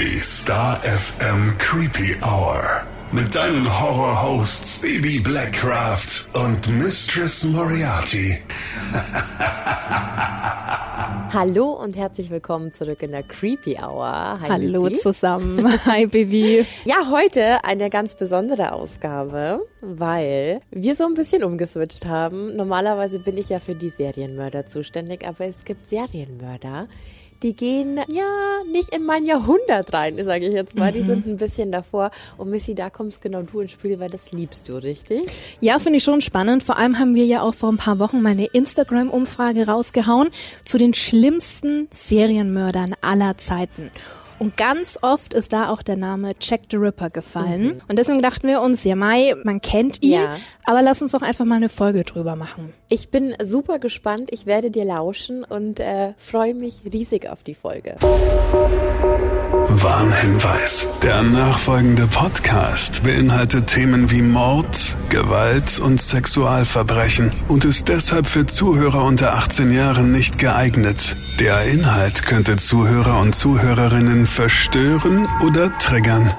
Die Star FM Creepy Hour. Mit deinen Horror-Hosts Baby Blackcraft und Mistress Moriarty. Hallo und herzlich willkommen zurück in der Creepy Hour. Hi, Hallo Missy. zusammen. Hi, Baby. Ja, heute eine ganz besondere Ausgabe, weil wir so ein bisschen umgeswitcht haben. Normalerweise bin ich ja für die Serienmörder zuständig, aber es gibt Serienmörder, die gehen ja nicht in mein Jahrhundert rein, sage ich jetzt mal. Die sind ein bisschen davor. Und Missy, da kommst genau du ins Spiel, weil das liebst du, richtig? Ja, finde ich schon spannend. Vor allem haben wir ja auch vor ein paar Wochen meine Instagram-Umfrage rausgehauen zu den schlimmsten Serienmördern aller Zeiten. Und ganz oft ist da auch der Name Jack the Ripper gefallen. Und deswegen dachten wir uns, ja Mai, man kennt ihn, Ja. aber lass uns doch einfach mal eine Folge drüber machen. Ich bin super gespannt. Ich werde dir lauschen und äh, freue mich riesig auf die Folge. Warnhinweis. Der nachfolgende Podcast beinhaltet Themen wie Mord, Gewalt und Sexualverbrechen und ist deshalb für Zuhörer unter 18 Jahren nicht geeignet. Der Inhalt könnte Zuhörer und Zuhörerinnen verstören oder triggern.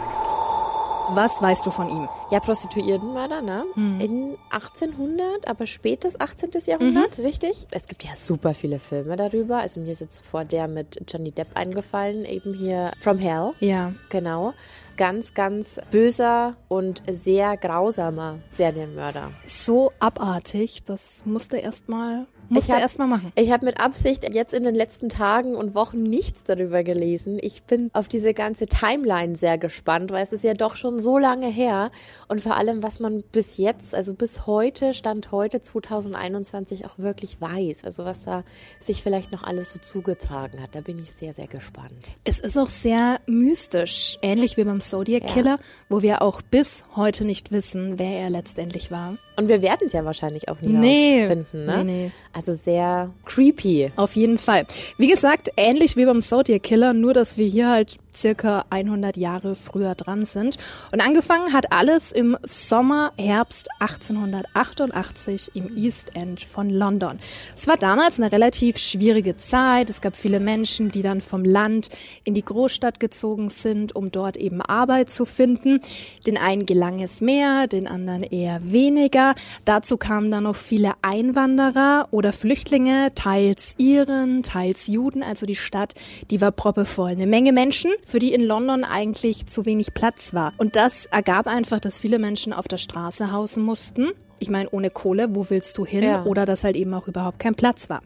Was weißt du von ihm? Ja, Prostituiertenmörder, ne? Mhm. In 1800, aber spätes 18. Jahrhundert, Mhm. richtig? Es gibt ja super viele Filme darüber. Also mir ist jetzt vor der mit Johnny Depp eingefallen, eben hier From Hell. Ja. Genau. Ganz, ganz böser und sehr grausamer Serienmörder. So abartig, das musste erstmal musste hab- erst mal machen. Ich habe mit Absicht jetzt in den letzten Tagen und Wochen nichts darüber gelesen. Ich bin auf diese ganze Timeline sehr gespannt, weil es ist ja doch schon so lange her. Und vor allem, was man bis jetzt, also bis heute, Stand heute 2021 auch wirklich weiß. Also was da sich vielleicht noch alles so zugetragen hat. Da bin ich sehr, sehr gespannt. Es ist auch sehr mystisch, ähnlich wie beim Zodiac Ja. Killer, wo wir auch bis heute nicht wissen, wer er letztendlich war. Und wir werden es ja wahrscheinlich auch nie Nee. herausfinden, ne? Nee, nee. Also sehr creepy. Auf jeden Fall. Wie gesagt, ähnlich wie beim Zodiac Killer, nur dass wir hier halt circa 100 Jahre früher dran sind. Und angefangen hat alles im Sommer, Herbst 1888 im East End von London. Es war damals eine relativ schwierige Zeit. Es gab viele Menschen, die dann vom Land in die Großstadt gezogen sind, um dort eben Arbeit zu finden. Den einen gelang es mehr, den anderen eher weniger. Dazu kamen dann noch viele Einwanderer oder Flüchtlinge, teils Iren, teils Juden. Also die Stadt, die war proppevoll. Eine Menge Menschen, für die in London eigentlich zu wenig Platz war. Und das ergab einfach, dass viele Menschen auf der Straße hausen mussten. Ich meine, ohne Kohle, wo willst du hin? Ja. Oder dass halt eben auch überhaupt kein Platz war.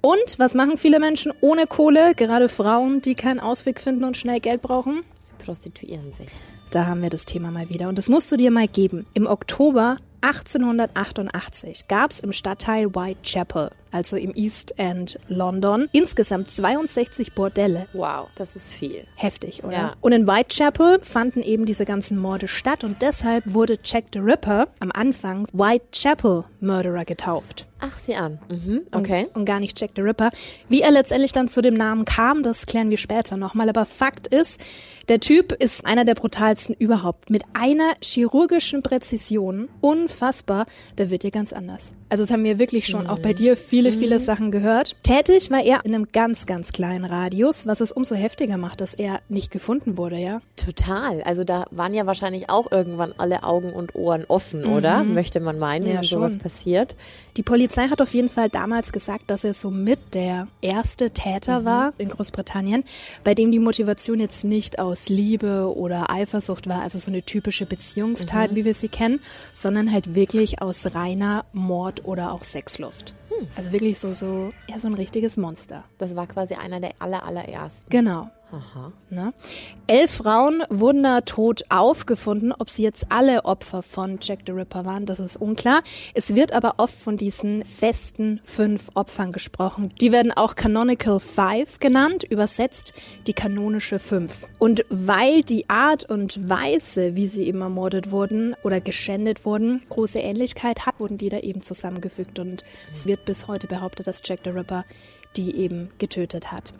Und was machen viele Menschen ohne Kohle? Gerade Frauen, die keinen Ausweg finden und schnell Geld brauchen? Sie prostituieren sich. Da haben wir das Thema mal wieder. Und das musst du dir mal geben. Im Oktober 1888 gab es im Stadtteil Whitechapel, also im East End London, insgesamt 62 Bordelle. Wow, das ist viel. Heftig, oder? Ja. Und in Whitechapel fanden eben diese ganzen Morde statt und deshalb wurde Jack the Ripper am Anfang Whitechapel Murderer getauft. Ach, sieh an. Mhm, okay. Und gar nicht Jack the Ripper. Wie er letztendlich dann zu dem Namen kam, das klären wir später nochmal. Aber Fakt ist, der Typ ist einer der brutalsten überhaupt. Mit einer chirurgischen Präzision. Unfassbar. Der wird dir ganz anders. Also das haben wir wirklich schon auch bei dir viele, viele Sachen gehört. Tätig war er in einem ganz, ganz kleinen Radius, was es umso heftiger macht, dass er nicht gefunden wurde, ja. Total. Also da waren ja wahrscheinlich auch irgendwann alle Augen und Ohren offen, oder? Möchte man meinen, Ja, wenn sowas schon. passiert. Die Polizei hat auf jeden Fall damals gesagt, dass er somit der erste Täter war in Großbritannien, bei dem die Motivation jetzt nicht aus Liebe oder Eifersucht war, also so eine typische Beziehungstat, wie wir sie kennen, sondern halt wirklich aus reiner Mord oder auch Sexlust. Also wirklich so, so, ja, so ein richtiges Monster. Das war quasi einer der aller, allerersten. Genau. Aha. Ne? Elf Frauen wurden da tot aufgefunden. Ob sie jetzt alle Opfer von Jack the Ripper waren, das ist unklar. Es wird aber oft von diesen festen fünf Opfern gesprochen. Die werden auch Canonical Five genannt, übersetzt die kanonische Fünf. Und weil die Art und Weise, wie sie eben ermordet wurden oder geschändet wurden, große Ähnlichkeit hat, wurden die da eben zusammengefügt. Und es wird bis heute behauptet, dass Jack the Ripper die eben getötet hat.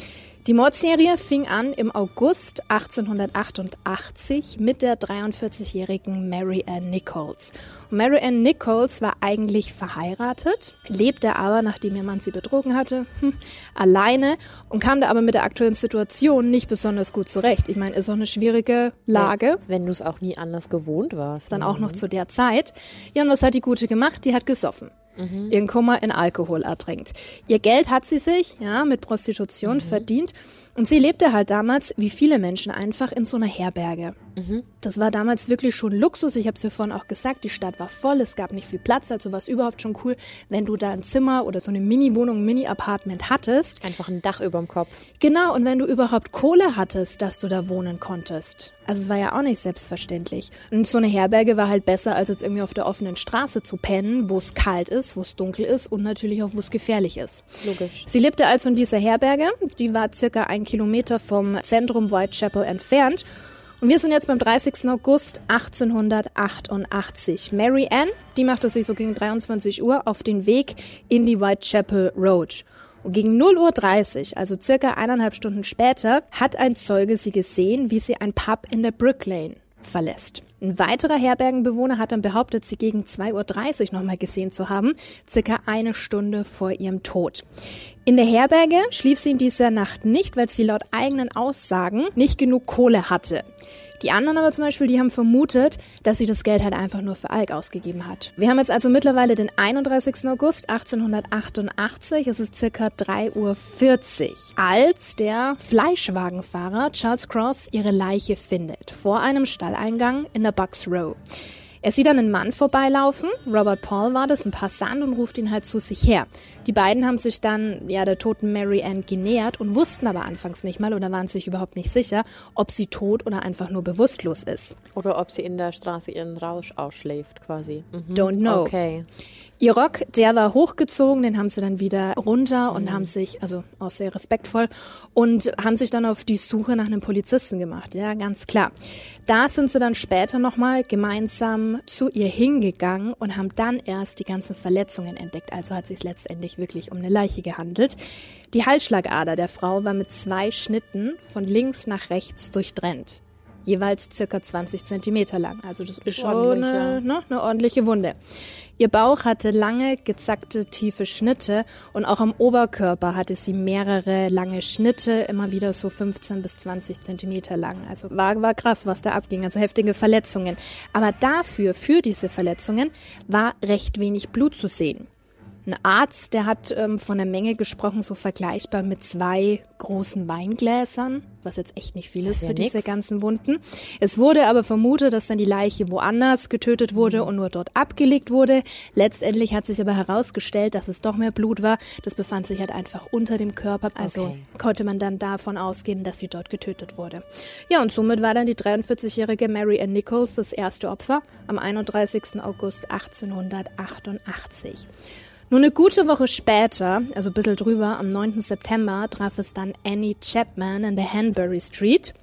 Die Mordserie fing an im August 1888 mit der 43-jährigen Mary Ann Nichols. Und Mary Ann Nichols war eigentlich verheiratet, lebte aber, nachdem ihr Mann sie betrogen hatte, hm, alleine und kam da aber mit der aktuellen Situation nicht besonders gut zurecht. Ich meine, ist auch eine schwierige Lage. Wenn du es auch nie anders gewohnt warst. Dann ne? auch noch zu der Zeit. Ja, und was hat die Gute gemacht? Die hat gesoffen mhm. ihren Kummer in Alkohol ertränkt. Ihr Geld hat sie sich ja mit Prostitution mhm. verdient und sie lebte halt damals, wie viele Menschen, einfach in so einer Herberge. Mhm. Das war damals wirklich schon Luxus. Ich habe es ja vorhin auch gesagt, die Stadt war voll, es gab nicht viel Platz, also war es überhaupt schon cool, wenn du da ein Zimmer oder so eine Mini-Wohnung, Mini-Apartment hattest. Einfach ein Dach über dem Kopf. Genau, und wenn du überhaupt Kohle hattest, dass du da wohnen konntest. Also es war ja auch nicht selbstverständlich. Und so eine Herberge war halt besser, als jetzt irgendwie auf der offenen Straße zu pennen, wo es kalt ist, wo es dunkel ist und natürlich auch, wo es gefährlich ist. Logisch. Sie lebte also in dieser Herberge, die war circa ein Kilometer vom Zentrum Whitechapel entfernt und wir sind jetzt beim 30. August 1888. Mary Ann, die machte sich so gegen 23 Uhr auf den Weg in die Whitechapel Road. Und gegen 0.30 Uhr, also circa eineinhalb Stunden später, hat ein Zeuge sie gesehen, wie sie ein Pub in der Brick Lane verlässt. Ein weiterer Herbergenbewohner hat dann behauptet, sie gegen 2.30 Uhr nochmal gesehen zu haben, circa eine Stunde vor ihrem Tod. In der Herberge schlief sie in dieser Nacht nicht, weil sie laut eigenen Aussagen nicht genug Kohle hatte. Die anderen aber zum Beispiel, die haben vermutet, dass sie das Geld halt einfach nur für Alk ausgegeben hat. Wir haben jetzt also mittlerweile den 31. August 1888. Es ist circa 3.40 Uhr, als der Fleischwagenfahrer Charles Cross ihre Leiche findet. Vor einem Stalleingang in der Bucks Row. Er sieht dann einen Mann vorbeilaufen, Robert Paul war das, ein Passant und ruft ihn halt zu sich her. Die beiden haben sich dann ja der toten Mary Ann genähert und wussten aber anfangs nicht mal oder waren sich überhaupt nicht sicher, ob sie tot oder einfach nur bewusstlos ist. Oder ob sie in der Straße ihren Rausch ausschläft quasi. Mhm. Don't know. Okay. Ihr Rock, der war hochgezogen, den haben sie dann wieder runter und mhm. haben sich, also auch sehr respektvoll, und haben sich dann auf die Suche nach einem Polizisten gemacht. Ja, ganz klar. Da sind sie dann später nochmal gemeinsam zu ihr hingegangen und haben dann erst die ganzen Verletzungen entdeckt. Also hat sich letztendlich wirklich um eine Leiche gehandelt. Die Halsschlagader der Frau war mit zwei Schnitten von links nach rechts durchtrennt jeweils circa 20 Zentimeter lang. Also das ist schon eine, ne, eine ordentliche Wunde. Ihr Bauch hatte lange, gezackte, tiefe Schnitte und auch am Oberkörper hatte sie mehrere lange Schnitte, immer wieder so 15 bis 20 Zentimeter lang. Also war, war krass, was da abging, also heftige Verletzungen. Aber dafür, für diese Verletzungen, war recht wenig Blut zu sehen. Ein Arzt, der hat ähm, von der Menge gesprochen, so vergleichbar mit zwei großen Weingläsern, was jetzt echt nicht viel ist, ist ja für nix. diese ganzen Wunden. Es wurde aber vermutet, dass dann die Leiche woanders getötet wurde mhm. und nur dort abgelegt wurde. Letztendlich hat sich aber herausgestellt, dass es doch mehr Blut war. Das befand sich halt einfach unter dem Körper. Also okay. konnte man dann davon ausgehen, dass sie dort getötet wurde. Ja, und somit war dann die 43-jährige Mary Ann Nichols das erste Opfer am 31. August 1888. Nur eine gute Woche später, also ein bisschen drüber, am 9. September, traf es dann Annie Chapman in der Hanbury Street.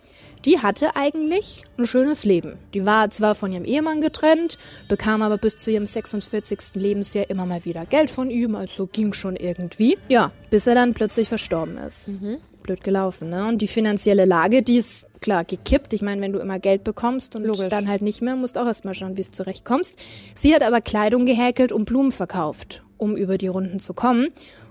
Die hatte eigentlich ein schönes Leben. Die war zwar von ihrem Ehemann getrennt, bekam aber bis zu ihrem 46. Lebensjahr immer mal wieder Geld von ihm, also ging schon irgendwie. Ja, bis er dann plötzlich verstorben ist. Mhm. Blöd gelaufen, ne? Und die finanzielle Lage, die ist klar gekippt. Ich meine, wenn du immer Geld bekommst und Logisch. dann halt nicht mehr, musst auch erstmal schauen, wie es zurechtkommst. Sie hat aber Kleidung gehäkelt und Blumen verkauft um über die Runden zu kommen.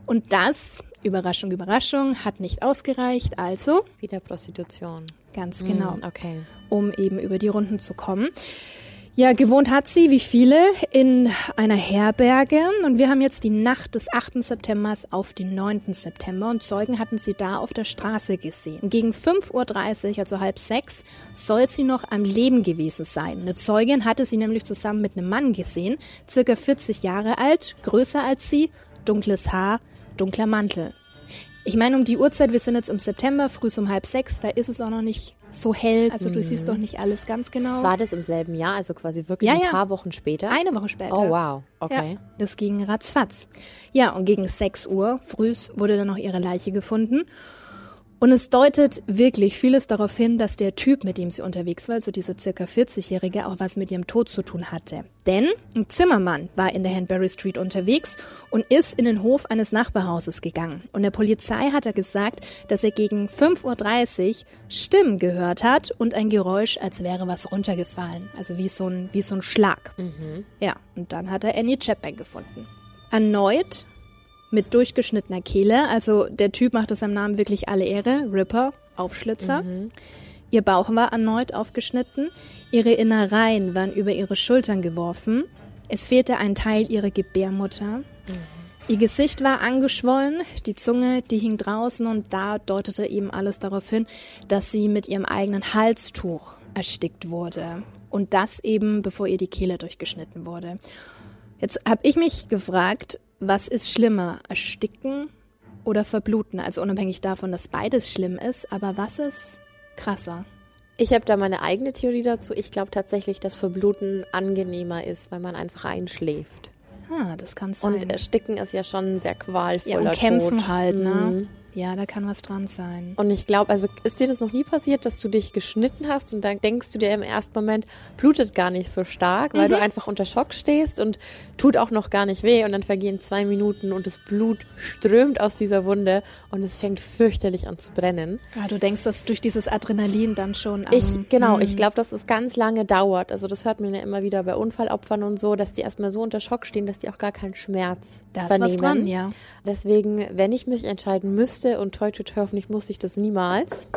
Und das, Überraschung, Überraschung, hat nicht ausgereicht. Also. Wieder Prostitution. Ganz genau. Mm, okay. Um eben über die Runden zu kommen. Ja, gewohnt hat sie, wie viele, in einer Herberge. Und wir haben jetzt die Nacht des 8. September auf den 9. September. Und Zeugen hatten sie da auf der Straße gesehen. Gegen 5.30 Uhr, also halb sechs, soll sie noch am Leben gewesen sein. Eine Zeugin hatte sie nämlich zusammen mit einem Mann gesehen, circa 40 Jahre alt, größer als sie, dunkles Haar, dunkler Mantel. Ich meine, um die Uhrzeit, wir sind jetzt im September, früh um halb sechs, da ist es auch noch nicht so hell. Also du siehst doch nicht alles ganz genau. War das im selben Jahr, also quasi wirklich ja, ein ja. paar Wochen später? Eine Woche später. Oh wow, okay. Ja, das ging ratzfatz. Ja, und gegen 6 Uhr früh wurde dann noch ihre Leiche gefunden. Und es deutet wirklich vieles darauf hin, dass der Typ, mit dem sie unterwegs war, also dieser circa 40-Jährige, auch was mit ihrem Tod zu tun hatte. Denn ein Zimmermann war in der Hanbury Street unterwegs und ist in den Hof eines Nachbarhauses gegangen. Und der Polizei hat er gesagt, dass er gegen 5.30 Uhr Stimmen gehört hat und ein Geräusch, als wäre was runtergefallen. Also wie so ein, wie so ein Schlag. Mhm. Ja, und dann hat er Annie Chapman gefunden. Erneut mit durchgeschnittener Kehle. Also der Typ macht es seinem Namen wirklich alle Ehre. Ripper, Aufschlitzer. Mhm. Ihr Bauch war erneut aufgeschnitten. Ihre Innereien waren über ihre Schultern geworfen. Es fehlte ein Teil ihrer Gebärmutter. Mhm. Ihr Gesicht war angeschwollen, die Zunge, die hing draußen und da deutete eben alles darauf hin, dass sie mit ihrem eigenen Halstuch erstickt wurde. Und das eben, bevor ihr die Kehle durchgeschnitten wurde. Jetzt habe ich mich gefragt, was ist schlimmer, ersticken oder verbluten? Also unabhängig davon, dass beides schlimm ist, aber was ist krasser? Ich habe da meine eigene Theorie dazu. Ich glaube tatsächlich, dass Verbluten angenehmer ist, weil man einfach einschläft. Ah, das kann sein. Und Ersticken ist ja schon sehr qualvoller Ja, und kämpfen Tod. halt, ne? Mhm. Ja, da kann was dran sein. Und ich glaube, also ist dir das noch nie passiert, dass du dich geschnitten hast und dann denkst du dir im ersten Moment, blutet gar nicht so stark, weil Mhm. du einfach unter Schock stehst und tut auch noch gar nicht weh und dann vergehen zwei Minuten und das Blut strömt aus dieser Wunde und es fängt fürchterlich an zu brennen. Ah, du denkst, dass durch dieses Adrenalin dann schon am, Ich, genau, Hm. ich glaube, dass es ganz lange dauert. Also das hört man ja immer wieder bei Unfallopfern und so, dass die erstmal so unter Schock stehen, dass die auch gar keinen Schmerz Da ist vernehmen. was dran, ja. Deswegen, wenn ich mich entscheiden müsste und toi toi toi, hoffentlich muss ich das niemals,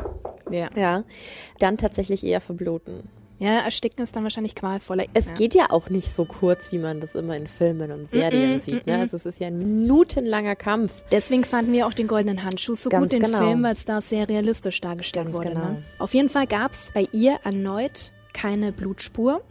Ja. ja, dann tatsächlich eher verbluten. Ja, ersticken ist dann wahrscheinlich qualvoller. Es ja. geht ja auch nicht so kurz, wie man das immer in Filmen und Serien sieht. Ne? Also es ist ja ein minutenlanger Kampf. Deswegen fanden wir auch den goldenen Handschuh so Ganz gut, den genau. Film, weil es da sehr realistisch dargestellt Ganz wurde. genau. Ne? Auf jeden Fall gab es bei ihr erneut keine Blutspur.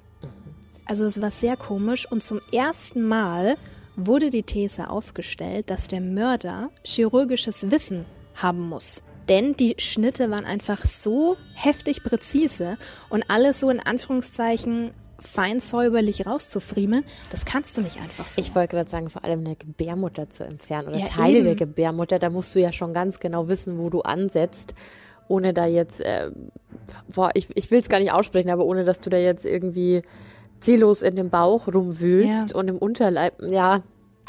Also es war sehr komisch und zum ersten Mal wurde die These aufgestellt, dass der Mörder chirurgisches Wissen haben muss. Denn die Schnitte waren einfach so heftig präzise und alles so in Anführungszeichen fein säuberlich rauszufriemeln, das kannst du nicht einfach so. Ich wollte gerade sagen, vor allem eine Gebärmutter zu entfernen oder Ja, Teile eben. der Gebärmutter, da musst du ja schon ganz genau wissen, wo du ansetzt, ohne da jetzt, äh, boah, ich, ich will es gar nicht aussprechen, aber ohne, dass du da jetzt irgendwie ziellos in dem Bauch rumwühlst Ja. und im Unterleib, ja,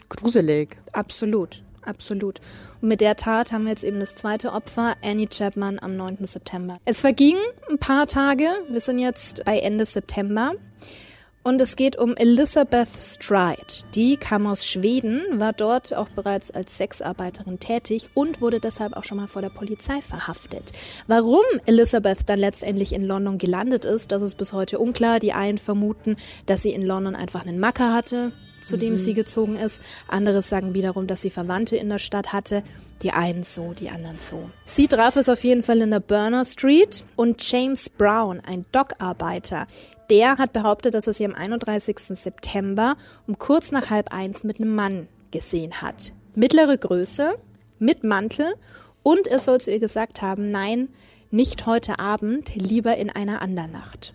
gruselig. Absolut, absolut. Und mit der Tat haben wir jetzt eben das zweite Opfer, Annie Chapman, am 9. September. Es vergingen ein paar Tage, wir sind jetzt bei Ende September. Und es geht um Elizabeth Stride. Die kam aus Schweden, war dort auch bereits als Sexarbeiterin tätig und wurde deshalb auch schon mal vor der Polizei verhaftet. Warum Elizabeth dann letztendlich in London gelandet ist, das ist bis heute unklar. Die einen vermuten, dass sie in London einfach einen Macker hatte, zu dem sie gezogen ist. Andere sagen wiederum, dass sie Verwandte in der Stadt hatte. Die einen so, die anderen so. Sie traf es auf jeden Fall in der Burner Street und James Brown, ein Dockarbeiter, der hat behauptet, dass er sie am 31. September um kurz nach halb eins mit einem Mann gesehen hat. Mittlere Größe, mit Mantel und er soll zu ihr gesagt haben, nein, nicht heute Abend, lieber in einer anderen Nacht.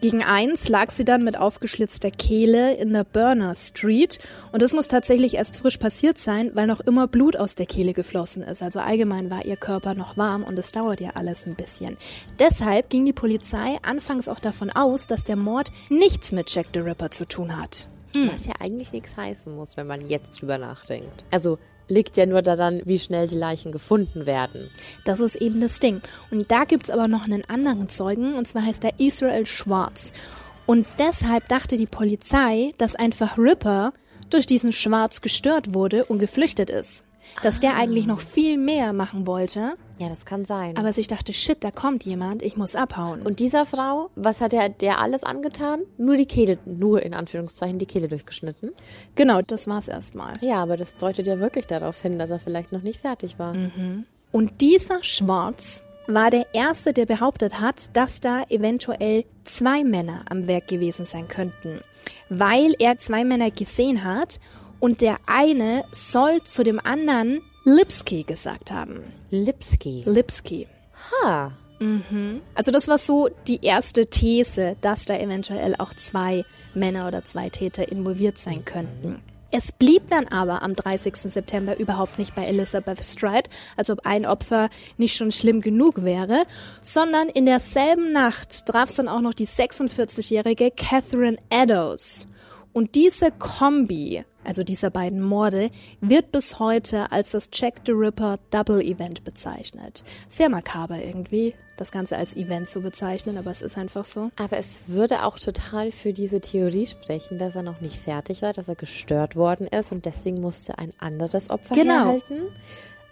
Gegen eins lag sie dann mit aufgeschlitzter Kehle in der Burner Street und das muss tatsächlich erst frisch passiert sein, weil noch immer Blut aus der Kehle geflossen ist. Also allgemein war ihr Körper noch warm und es dauert ja alles ein bisschen. Deshalb ging die Polizei anfangs auch davon aus, dass der Mord nichts mit Jack the Ripper zu tun hat. Was ja eigentlich nichts heißen muss, wenn man jetzt drüber nachdenkt. Also liegt ja nur daran, wie schnell die Leichen gefunden werden. Das ist eben das Ding. Und da gibt's aber noch einen anderen Zeugen, und zwar heißt er Israel Schwarz. Und deshalb dachte die Polizei, dass einfach Ripper durch diesen Schwarz gestört wurde und geflüchtet ist. Dass der eigentlich noch viel mehr machen wollte, Ja, das kann sein. aber sich dachte, shit, da kommt jemand, ich muss abhauen. Und dieser Frau, was hat er der alles angetan? Nur die Kehle, nur in Anführungszeichen die Kehle durchgeschnitten. genau, das war's erstmal. Ja, aber das deutet ja wirklich darauf hin, dass er vielleicht noch nicht fertig war. Und dieser Schwarz war der Erste, der behauptet hat, dass da eventuell zwei Männer am Werk gewesen sein könnten. Weil er zwei Männer gesehen hat und der eine soll zu dem anderen Lipski gesagt haben. Lipski. Lipski. Ha. Also das war so die erste These, dass da eventuell auch zwei Männer oder zwei Täter involviert sein könnten. Es blieb dann aber am 30. September überhaupt nicht bei Elizabeth Stride, als ob ein Opfer nicht schon schlimm genug wäre, sondern in derselben Nacht traf es dann auch noch die 46-jährige Catherine Eddowes. Und diese Kombi, also dieser beiden Morde, wird bis heute als das Jack the Ripper Double Event bezeichnet. Sehr makaber irgendwie, das Ganze als Event zu bezeichnen, aber es ist einfach so. Aber es würde auch total für diese Theorie sprechen, dass er noch nicht fertig war, dass er gestört worden ist und deswegen musste ein anderes Opfer Genau. herhalten.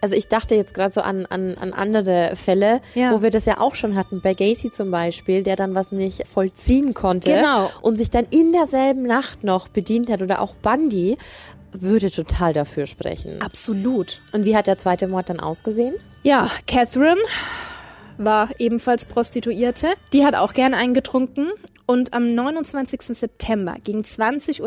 Also ich dachte jetzt gerade so an, an, an andere Fälle, Ja. wo wir das ja auch schon hatten, bei Gacy zum Beispiel, der dann was nicht vollziehen konnte Genau. und sich dann in derselben Nacht noch bedient hat oder auch Bundy, würde total dafür sprechen. Absolut. Und wie hat der zweite Mord dann ausgesehen? Ja, Catherine war ebenfalls Prostituierte. Die hat auch gern eingetrunken. Und am 29. September gegen 20.30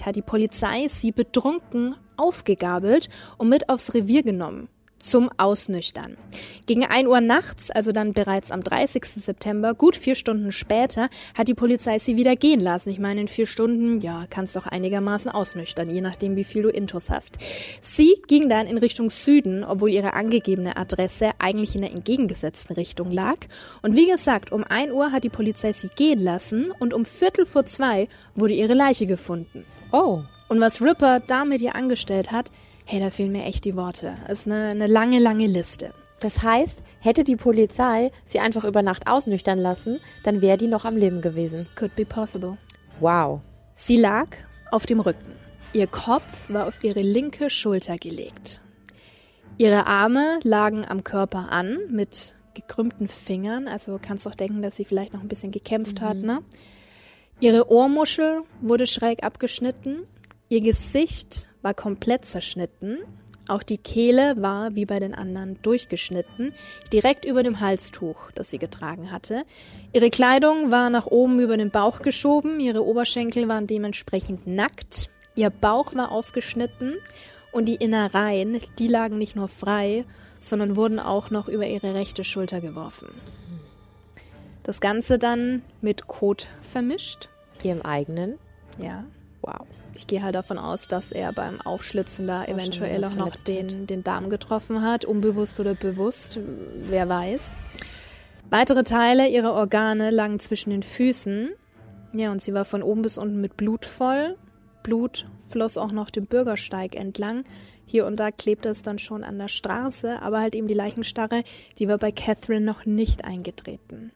Uhr hat die Polizei sie betrunken aufgegabelt und mit aufs Revier genommen. Zum Ausnüchtern. Gegen 1 Uhr nachts, also dann bereits am 30. September, gut vier Stunden später, hat die Polizei sie wieder gehen lassen. Ich meine, in vier Stunden, ja, kannst doch einigermaßen ausnüchtern, je nachdem, wie viel du Intus hast. Sie ging dann in Richtung Süden, obwohl ihre angegebene Adresse eigentlich in der entgegengesetzten Richtung lag. Und wie gesagt, um 1 Uhr hat die Polizei sie gehen lassen und um Viertel vor zwei wurde ihre Leiche gefunden. Oh. Und was Ripper da mit ihr angestellt hat, hey, da fehlen mir echt die Worte. Das ist eine, eine lange, lange Liste. Das heißt, hätte die Polizei sie einfach über Nacht ausnüchtern lassen, dann wäre die noch am Leben gewesen. Could be possible. Wow. Sie lag auf dem Rücken. Ihr Kopf war auf ihre linke Schulter gelegt. Ihre Arme lagen am Körper an mit gekrümmten Fingern, also kannst doch denken, dass sie vielleicht noch ein bisschen gekämpft hat, ne? Ihre Ohrmuschel wurde schräg abgeschnitten, ihr Gesicht war komplett zerschnitten, auch die Kehle war wie bei den anderen durchgeschnitten, direkt über dem Halstuch, das sie getragen hatte. Ihre Kleidung war nach oben über den Bauch geschoben, ihre Oberschenkel waren dementsprechend nackt, ihr Bauch war aufgeschnitten und die Innereien, die lagen nicht nur frei, sondern wurden auch noch über ihre rechte Schulter geworfen. Das Ganze dann mit Kot vermischt. Ihrem eigenen. Ja. Wow. Ich gehe halt davon aus, dass er beim Aufschlitzen da eventuell auch noch den, den Darm getroffen hat, unbewusst oder bewusst, wer weiß. Weitere Teile ihrer Organe lagen zwischen den Füßen. Ja, und sie war von oben bis unten mit Blut voll. Blut floss auch noch den Bürgersteig entlang. Hier und da klebte es dann schon an der Straße, aber halt eben die Leichenstarre, die war bei Catherine noch nicht eingetreten.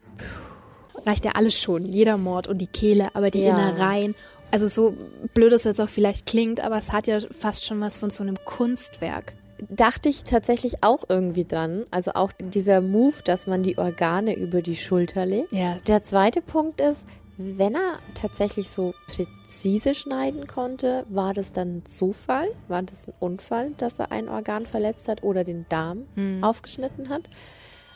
Reicht ja alles schon, jeder Mord und die Kehle, aber die Ja. Innereien. Also so blöd es jetzt auch vielleicht klingt, aber es hat ja fast schon was von so einem Kunstwerk. Dachte ich tatsächlich auch irgendwie dran. Also auch dieser Move, dass man die Organe über die Schulter legt. Ja. Der zweite Punkt ist, wenn er tatsächlich so präzise schneiden konnte, war das dann ein Zufall? War das ein Unfall, dass er ein Organ verletzt hat oder den Darm aufgeschnitten hat?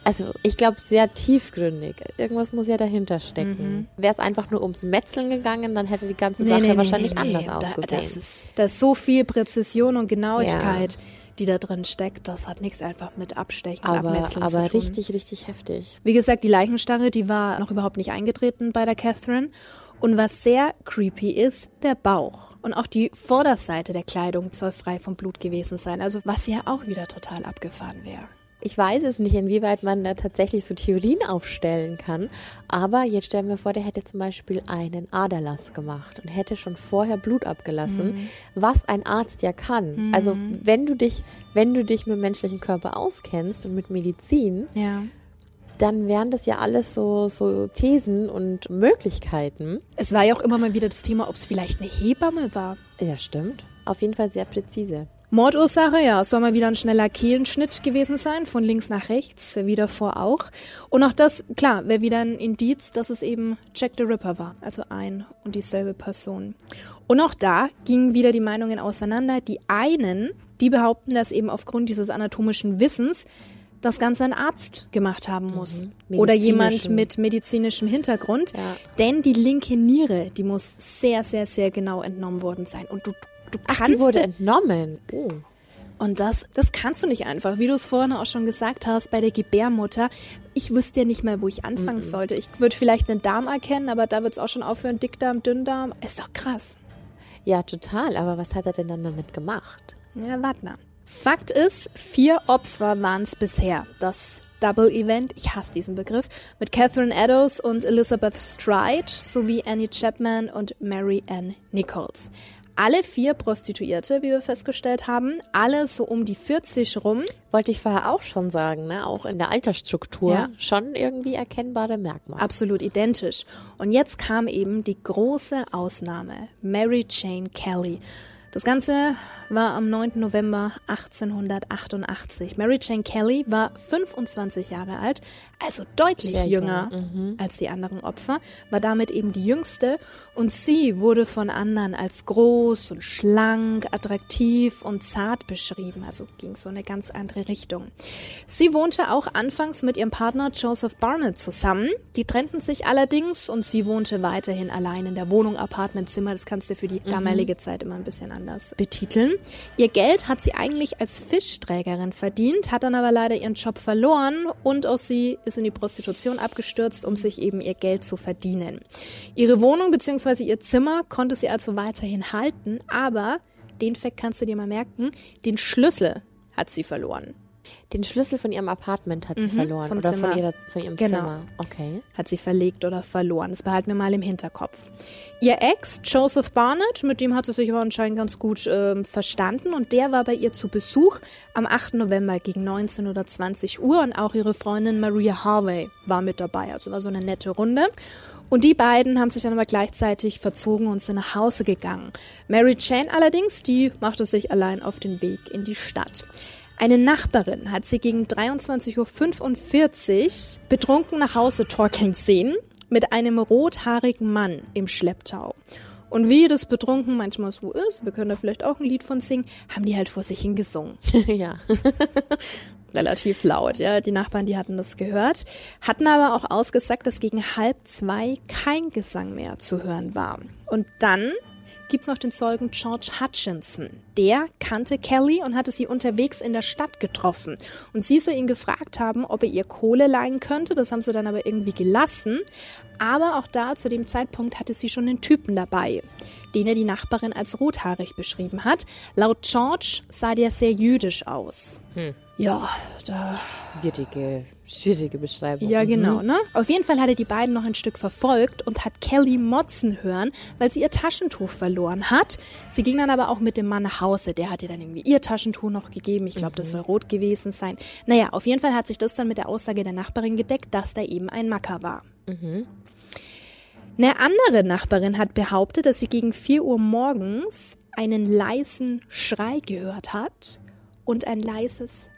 Also ich glaube sehr tiefgründig. Irgendwas muss ja dahinter stecken. Wäre es einfach nur ums Metzeln gegangen, dann hätte die ganze Sache wahrscheinlich anders Da, ausgesehen. das ist, da ist so viel Präzision und Genauigkeit, die da drin steckt. Das hat nichts einfach mit Abstechen und aber Abmetzeln zu aber tun. richtig, richtig heftig. Wie gesagt, die Leichenstarre, die war noch überhaupt nicht eingetreten bei der Catherine. Und was sehr creepy ist, der Bauch. Und auch die Vorderseite der Kleidung soll frei vom Blut gewesen sein. Also was ja auch wieder total abgefahren wäre. Ich weiß es nicht, inwieweit man da tatsächlich so Theorien aufstellen kann. Aber jetzt stellen wir vor, der hätte zum Beispiel einen Aderlass gemacht und hätte schon vorher Blut abgelassen, was ein Arzt ja kann. Also wenn du dich, wenn du dich mit dem menschlichen Körper auskennst und mit Medizin, Ja. dann wären das ja alles so, so Thesen und Möglichkeiten. Es war ja auch immer mal wieder das Thema, ob es vielleicht eine Hebamme war. Ja, stimmt. Auf jeden Fall sehr präzise. Mordursache, ja, es soll mal wieder ein schneller Kehlenschnitt gewesen sein, von links nach rechts, wie davor auch. Und auch das, klar, wäre wieder ein Indiz, dass es eben Jack the Ripper war, also ein und dieselbe Person. Und auch da gingen wieder die Meinungen auseinander. Die einen, die behaupten, dass eben aufgrund dieses anatomischen Wissens das Ganze ein Arzt gemacht haben muss. Oder jemand mit medizinischem Hintergrund. Ja. Denn die linke Niere, die muss sehr, sehr, sehr genau entnommen worden sein. Und du, du Ach, kannst die wurde entnommen. Oh. und das, das kannst du nicht einfach, wie du es vorhin auch schon gesagt hast, bei der Gebärmutter. Ich wüsste ja nicht mehr, wo ich anfangen sollte. Ich würde vielleicht einen Darm erkennen, aber da wird es auch schon aufhören, Dickdarm, Dünndarm. Ist doch krass. Ja, total. Aber was hat er denn dann damit gemacht? Ja, warte mal. Fakt ist, vier Opfer waren es bisher. Das Double Event, ich hasse diesen Begriff, mit Catherine Eddowes und Elizabeth Stride sowie Annie Chapman und Mary Ann Nichols. Alle vier Prostituierte, wie wir festgestellt haben, alle so um die 40 rum. Wollte ich vorher auch schon sagen, ne? Auch in der Altersstruktur Ja. schon irgendwie erkennbare Merkmale. Absolut identisch. Und jetzt kam eben die große Ausnahme. Mary Jane Kelly. Das Ganze war am 9. November 1888. Mary Jane Kelly war 25 Jahre alt, also deutlich Sehr jünger als die anderen Opfer, war damit eben die jüngste und sie wurde von anderen als groß und schlank, attraktiv und zart beschrieben, also ging so eine ganz andere Richtung. Sie wohnte auch anfangs mit ihrem Partner Joseph Barnett zusammen. Die trennten sich allerdings und sie wohnte weiterhin allein in der Wohnung, Apartmentzimmer. Das kannst du für die damalige Zeit immer ein bisschen anders betiteln. Ihr Geld hat sie eigentlich als Fischträgerin verdient, hat dann aber leider ihren Job verloren und auch sie ist in die Prostitution abgestürzt, um sich eben ihr Geld zu verdienen. Ihre Wohnung bzw. ihr Zimmer konnte sie also weiterhin halten, aber den Fakt kannst du dir mal merken, den Schlüssel hat sie verloren. Den Schlüssel von ihrem Apartment hat sie verloren. Mhm, vom oder Zimmer. von, ihrer, von ihrem Genau. Zimmer. Okay. hat sie verlegt oder verloren. Das behalten wir mal im Hinterkopf. Ihr Ex, Joseph Barnett, mit dem hat sie sich aber anscheinend ganz gut ähm, verstanden und der war bei ihr zu Besuch am 8. November gegen 19 oder 20 Uhr und auch ihre Freundin Maria Harvey war mit dabei. Also war so eine nette Runde. Und die beiden haben sich dann aber gleichzeitig verzogen und sind nach Hause gegangen. Mary Jane allerdings, die machte sich allein auf den Weg in die Stadt. Eine Nachbarin hat sie gegen 23.45 Uhr betrunken nach Hause torkeln sehen mit einem rothaarigen Mann im Schlepptau. Und wie das betrunken manchmal so ist, wir können da vielleicht auch ein Lied von singen, haben die halt vor sich hingesungen. ja. Relativ laut, ja. Die Nachbarn, die hatten das gehört, hatten aber auch ausgesagt, dass gegen halb zwei kein Gesang mehr zu hören war. Und dann gibt's noch den Zeugen George Hutchinson. Der kannte Kelly und hatte sie unterwegs in der Stadt getroffen. Und sie soll ihn gefragt haben, ob er ihr Kohle leihen könnte. Das haben sie dann aber irgendwie gelassen. Aber auch da, zu dem Zeitpunkt, hatte sie schon einen Typen dabei, den er die Nachbarin als rothaarig beschrieben hat. Laut George sah der sehr jüdisch aus. Ja, da Schwierige, schwierige Beschreibung. ja, Mhm. genau, ne? Auf jeden Fall hat er die beiden noch ein Stück verfolgt und hat Kelly motzen hören, weil sie ihr Taschentuch verloren hat. Sie ging dann aber auch mit dem Mann nach Hause. Der hat ihr dann irgendwie ihr Taschentuch noch gegeben. Ich glaube, das soll rot gewesen sein. Naja, auf jeden Fall hat sich das dann mit der Aussage der Nachbarin gedeckt, dass da eben ein Macker war. Eine andere Nachbarin hat behauptet, dass sie gegen 4 Uhr morgens einen leisen Schrei gehört hat und ein leises.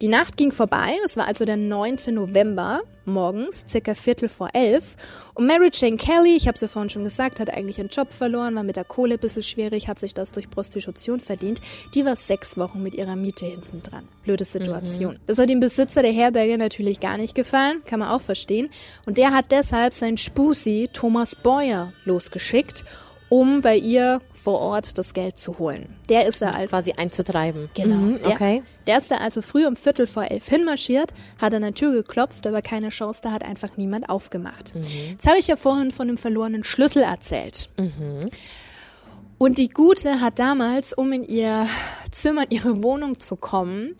Die Nacht ging vorbei, es war also der 9. November morgens, circa Viertel vor elf. Und Mary Jane Kelly, ich habe es ja vorhin schon gesagt, hat eigentlich ihren Job verloren, war mit der Kohle ein bisschen schwierig, hat sich das durch Prostitution verdient. Die war sechs Wochen mit ihrer Miete hinten dran. Blöde Situation. Das hat dem Besitzer der Herberge natürlich gar nicht gefallen, kann man auch verstehen. Und der hat deshalb seinen Spusi Thomas Boyer losgeschickt, um bei ihr vor Ort das Geld zu holen. Der ist da Das als quasi einzutreiben. Genau. Mhm, Der, okay. Der ist da also früh um Viertel vor elf hinmarschiert, hat an der Tür geklopft, aber keine Chance, da hat einfach niemand aufgemacht. Jetzt habe ich ja vorhin von dem verlorenen Schlüssel erzählt. Und die Gute hat damals, um in ihr Zimmer, in ihre Wohnung zu kommen,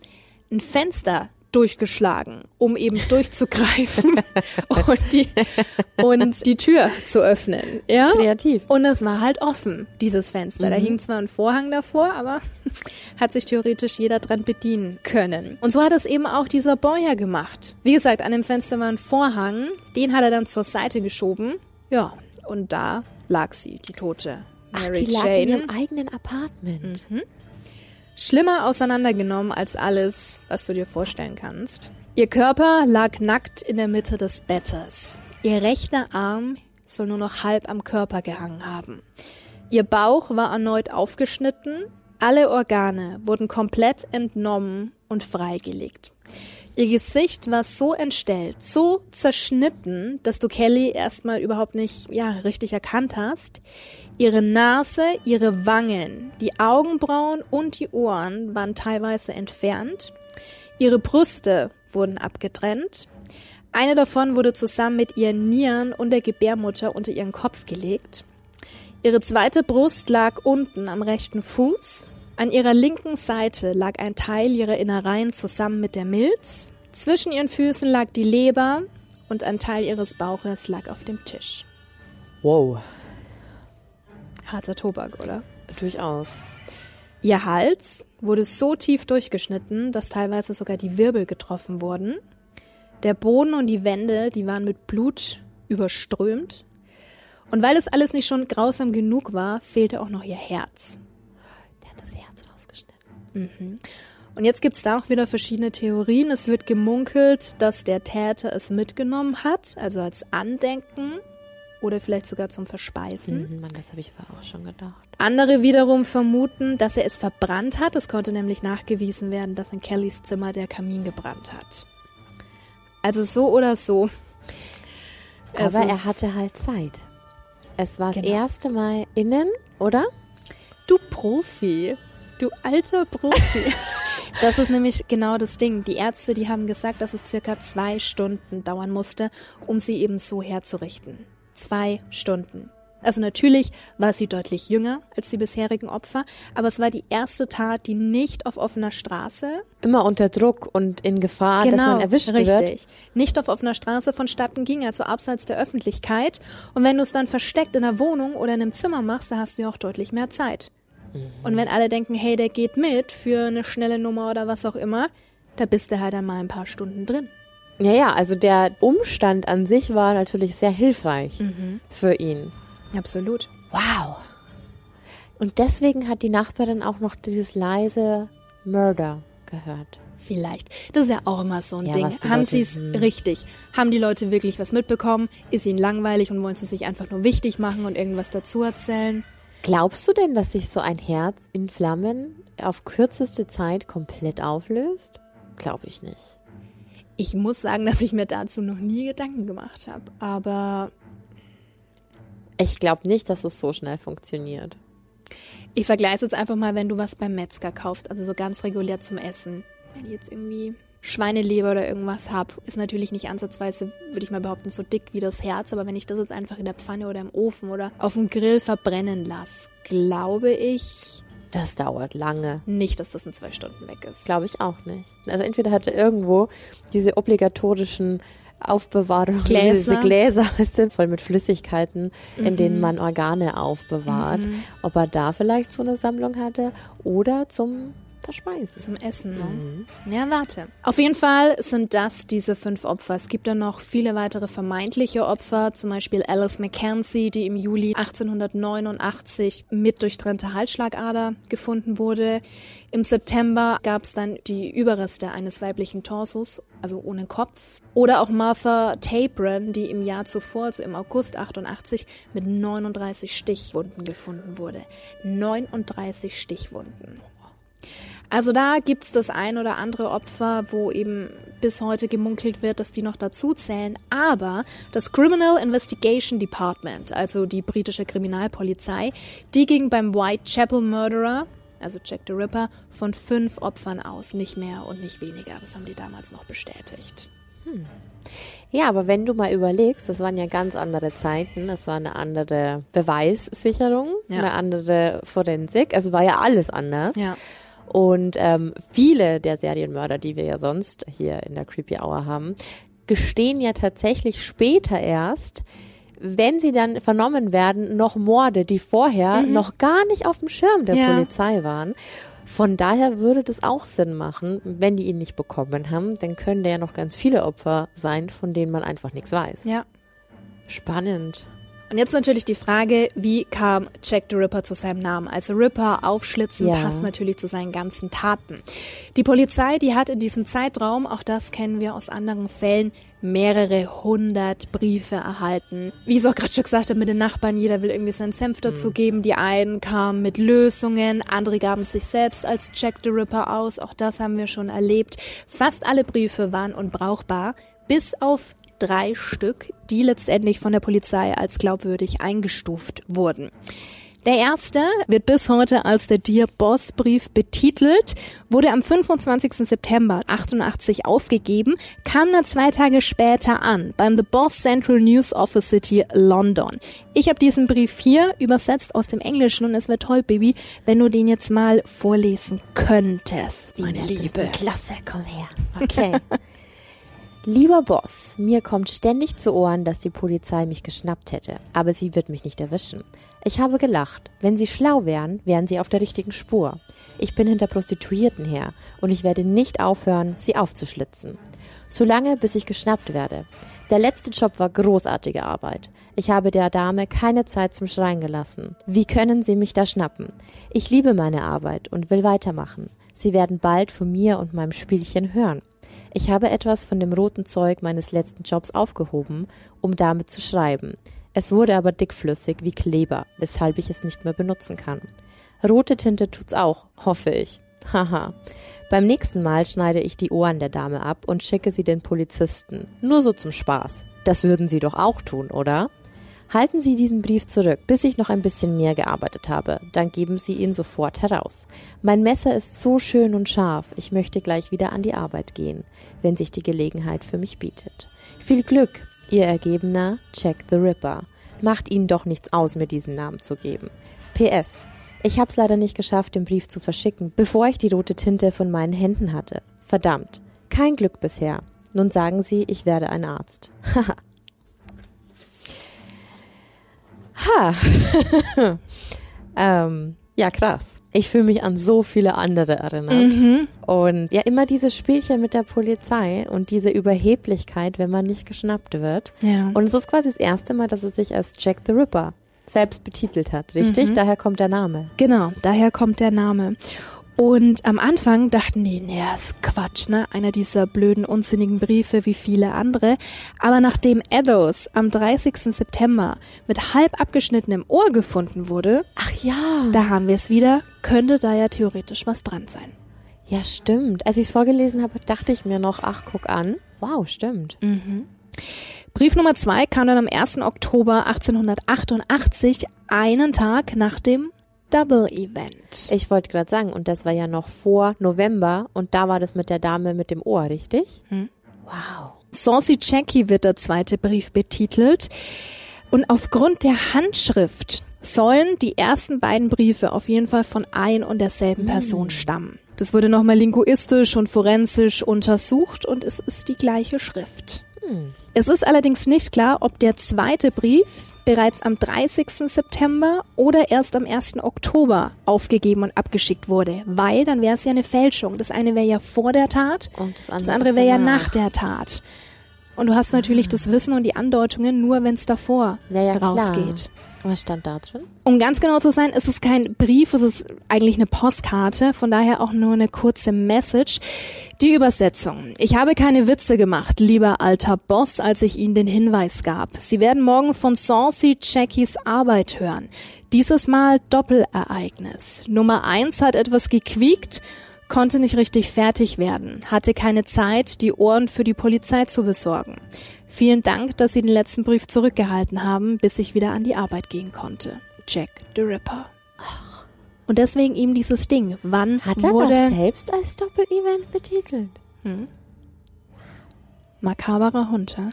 ein Fenster durchgeschlagen, um eben durchzugreifen und die, und die Tür zu öffnen. Ja? Kreativ. Und es war halt offen, dieses Fenster. Da hing zwar ein Vorhang davor, aber hat sich theoretisch jeder dran bedienen können. Und so hat es eben auch dieser Boyer gemacht. Wie gesagt, an dem Fenster war ein Vorhang, den hat er dann zur Seite geschoben. Ja, und da lag sie, die tote Ach, Mary die lag in Jane. ihrem eigenen Apartment. Schlimmer auseinandergenommen als alles, was du dir vorstellen kannst. Ihr Körper lag nackt in der Mitte des Bettes. Ihr rechter Arm soll nur noch halb am Körper gehangen haben. Ihr Bauch war erneut aufgeschnitten. Alle Organe wurden komplett entnommen und freigelegt. Ihr Gesicht war so entstellt, so zerschnitten, dass du Kelly erstmal überhaupt nicht, ja, richtig erkannt hast. Ihre Nase, ihre Wangen, die Augenbrauen und die Ohren waren teilweise entfernt. Ihre Brüste wurden abgetrennt. Eine davon wurde zusammen mit ihren Nieren und der Gebärmutter unter ihren Kopf gelegt. Ihre zweite Brust lag unten am rechten Fuß. An ihrer linken Seite lag ein Teil ihrer Innereien zusammen mit der Milz. Zwischen ihren Füßen lag die Leber und ein Teil ihres Bauches lag auf dem Tisch. Wow. Harter Tobak, oder? Durchaus. Ihr Hals wurde so tief durchgeschnitten, dass teilweise sogar die Wirbel getroffen wurden. Der Boden und die Wände, die waren mit Blut überströmt. Und weil das alles nicht schon grausam genug war, fehlte auch noch ihr Herz. Der hat das Herz rausgeschnitten. Mhm. Und jetzt gibt's da auch wieder verschiedene Theorien. Es wird gemunkelt, dass der Täter es mitgenommen hat, also als Andenken oder vielleicht sogar zum Verspeisen. Mhm, Mann, das habe ich vorher auch schon gedacht. Andere wiederum vermuten, dass er es verbrannt hat. Es konnte nämlich nachgewiesen werden, dass in Kellys Zimmer der Kamin gebrannt hat. Also so oder so. Es Aber er hatte halt Zeit. Es war das Genau. erste Mal innen, oder? Du Profi. Du alter Profi. Das ist nämlich genau das Ding. Die Ärzte, die haben gesagt, dass es circa zwei Stunden dauern musste, um sie eben so herzurichten. Zwei Stunden. Also natürlich war sie deutlich jünger als die bisherigen Opfer, aber es war die erste Tat, die nicht auf offener Straße, Immer unter Druck und in Gefahr, dass man erwischt Genau, richtig, wird. nicht auf offener Straße vonstatten ging, also abseits der Öffentlichkeit. Und wenn du es dann versteckt in der Wohnung oder in einem Zimmer machst, da hast du ja auch deutlich mehr Zeit. Und wenn alle denken, hey, der geht mit für eine schnelle Nummer oder was auch immer, da bist du halt einmal ein paar Stunden drin. Ja, ja, also der Umstand an sich war natürlich sehr hilfreich Mhm. für ihn. Absolut. Wow. Und deswegen hat die Nachbarin auch noch dieses leise Murder gehört. Vielleicht. Das ist ja auch immer so ein Ja, Ding. Haben sie es hm. richtig? Haben die Leute wirklich was mitbekommen? Ist ihnen langweilig und wollen sie sich einfach nur wichtig machen und irgendwas dazu erzählen? Glaubst du denn, dass sich so ein Herz in Flammen auf kürzeste Zeit komplett auflöst? Glaube ich nicht. Ich muss sagen, dass ich mir dazu noch nie Gedanken gemacht habe. Aber Ich glaube nicht, dass es so schnell funktioniert. ich vergleiche es jetzt einfach mal, wenn du was beim Metzger kaufst, also so ganz regulär zum Essen. Wenn ich jetzt irgendwie Schweineleber oder irgendwas hab, ist natürlich nicht ansatzweise, würde ich mal behaupten, so dick wie das Herz. Aber wenn ich das jetzt einfach in der Pfanne oder im Ofen oder auf dem Grill verbrennen lasse, glaube ich Das dauert lange. nicht, dass das in zwei Stunden weg ist. Glaube ich auch nicht. Also entweder hatte irgendwo diese obligatorischen Aufbewahrung, Gläser. diese Gläser, weißt du, voll mit Flüssigkeiten, in denen man Organe aufbewahrt. Ob er da vielleicht so eine Sammlung hatte oder zum Verspeisen. Zum Essen, ne? Ja, warte. Auf jeden Fall sind das diese fünf Opfer. Es gibt dann noch viele weitere vermeintliche Opfer, zum Beispiel Alice Mackenzie, die im Juli 1889 mit durchtrennter Halsschlagader gefunden wurde. Im September gab es dann die Überreste eines weiblichen Torsos, also ohne Kopf. Oder auch Martha Tabron, die im Jahr zuvor, also im August 88, mit 39 Stichwunden gefunden wurde. 39 Stichwunden. Also da gibt's das ein oder andere Opfer, wo eben bis heute gemunkelt wird, dass die noch dazu zählen. Aber das Criminal Investigation Department, also die britische Kriminalpolizei, die ging beim Whitechapel Murderer, also Jack the Ripper, von fünf Opfern aus, nicht mehr und nicht weniger. Das haben die damals noch bestätigt. Ja, aber wenn du mal überlegst, das waren ja ganz andere Zeiten, das war eine andere Beweissicherung, Ja. eine andere Forensik, also war ja alles anders. Ja. Und ähm, viele der Serienmörder, die wir ja sonst hier in der Creepy Hour haben, gestehen ja tatsächlich später erst, wenn sie dann vernommen werden, noch Morde, die vorher noch gar nicht auf dem Schirm der Mhm. Ja. Polizei waren. Von daher würde das auch Sinn machen, wenn die ihn nicht bekommen haben, dann können da ja noch ganz viele Opfer sein, von denen man einfach nichts weiß. Ja. Spannend. Und jetzt natürlich die Frage, wie kam Jack the Ripper zu seinem Namen? Also Ripper, Aufschlitzen, Ja. passt natürlich zu seinen ganzen Taten. Die Polizei, die hat in diesem Zeitraum, auch das kennen wir aus anderen Fällen, mehrere hundert Briefe erhalten. Wie ich es auch gerade schon gesagt habe mit den Nachbarn, jeder will irgendwie seinen Senf dazu geben. Die einen kamen mit Lösungen, andere gaben sich selbst als Jack the Ripper aus. Auch das haben wir schon erlebt. Fast alle Briefe waren unbrauchbar, bis auf drei Stück, die letztendlich von der Polizei als glaubwürdig eingestuft wurden. Der erste wird bis heute als der Dear Boss Brief betitelt, wurde am 25. September 88 aufgegeben, kam dann zwei Tage später an beim The Boss Central News Office City London. Ich habe diesen Brief hier übersetzt aus dem Englischen und es wäre toll, Baby, wenn du den jetzt mal vorlesen könntest, meine Liebe. Klasse, komm her. Okay. Lieber Boss, mir kommt ständig zu Ohren, dass die Polizei mich geschnappt hätte, aber sie wird mich nicht erwischen. Ich habe gelacht. Wenn sie schlau wären, wären sie auf der richtigen Spur. Ich bin hinter Prostituierten her und ich werde nicht aufhören, sie aufzuschlitzen. Solange, bis ich geschnappt werde. Der letzte Job war großartige Arbeit. Ich habe der Dame keine Zeit zum Schreien gelassen. Wie können Sie mich da schnappen? Ich liebe meine Arbeit und will weitermachen. Sie werden bald von mir und meinem Spielchen hören. Ich habe etwas von dem roten Zeug meines letzten Jobs aufgehoben, um damit zu schreiben. Es wurde aber dickflüssig wie Kleber, weshalb ich es nicht mehr benutzen kann. Rote Tinte tut's auch, hoffe ich. Haha. Beim nächsten Mal schneide ich die Ohren der Dame ab und schicke sie den Polizisten. Nur so zum Spaß. Das würden Sie doch auch tun, oder? Halten Sie diesen Brief zurück, bis ich noch ein bisschen mehr gearbeitet habe. Dann geben Sie ihn sofort heraus. Mein Messer ist so schön und scharf. Ich möchte gleich wieder an die Arbeit gehen, wenn sich die Gelegenheit für mich bietet. Viel Glück, Ihr Ergebener Jack the Ripper. Macht Ihnen doch nichts aus, mir diesen Namen zu geben. PS. Ich hab's leider nicht geschafft, den Brief zu verschicken, bevor ich die rote Tinte von meinen Händen hatte. Verdammt. Kein Glück bisher. Nun sagen Sie, ich werde ein Arzt. Haha. Ha. ähm, ja, krass. Ich fühle mich an so viele andere erinnert. Mhm. Und ja, immer dieses Spielchen mit der Polizei und diese Überheblichkeit, wenn man nicht geschnappt wird. Ja. Und es ist quasi das erste Mal, dass es sich als Jack the Ripper selbst betitelt hat, richtig? Daher kommt der Name. Genau, daher kommt der Name. Und am Anfang dachten die, nee, ist Quatsch, ne? Einer dieser blöden, unsinnigen Briefe wie viele andere. Aber nachdem Eddowes am 30. September mit halb abgeschnittenem Ohr gefunden wurde, Ach ja. da haben wir es wieder, könnte da ja theoretisch was dran sein. Ja, stimmt. Als ich es vorgelesen habe, dachte ich mir noch, ach, guck an. Wow, stimmt. Brief Nummer zwei kam dann am 1. Oktober 1888, einen Tag nach dem Double Event. Ich wollte gerade sagen, und das war ja noch vor November und da war das mit der Dame mit dem Ohr, richtig? Wow. Saucy Jackie wird der zweite Brief betitelt. Und aufgrund der Handschrift sollen die ersten beiden Briefe auf jeden Fall von ein und derselben Person stammen. Das wurde nochmal linguistisch und forensisch untersucht und es ist die gleiche Schrift. Es ist allerdings nicht klar, ob der zweite Brief bereits am 30. September oder erst am 1. Oktober aufgegeben und abgeschickt wurde, weil dann wäre es ja eine Fälschung. Das eine wäre ja vor der Tat, Und das das andere andere wäre ja nach der Tat. Und du hast natürlich das Wissen und die Andeutungen nur, wenn es davor Ja, ja, klar. Was stand da drin? Um ganz genau zu sein, ist es kein Brief, es ist eigentlich eine Postkarte, von daher auch nur eine kurze Message. Die Übersetzung. Ich habe keine Witze gemacht, lieber alter Boss, als ich Ihnen den Hinweis gab. Sie werden morgen von Saucy Jackies Arbeit hören. Dieses Mal Doppelereignis. Nummer eins hat etwas gequiekt, konnte nicht richtig fertig werden, hatte keine Zeit, die Ohren für die Polizei zu besorgen. Vielen Dank, dass Sie den letzten Brief zurückgehalten haben, bis ich wieder an die Arbeit gehen konnte. Jack the Ripper. Und deswegen ihm dieses Ding. Wann Hat er wurde das selbst als Doppel-Event betitelt? makaberer Hund, ja?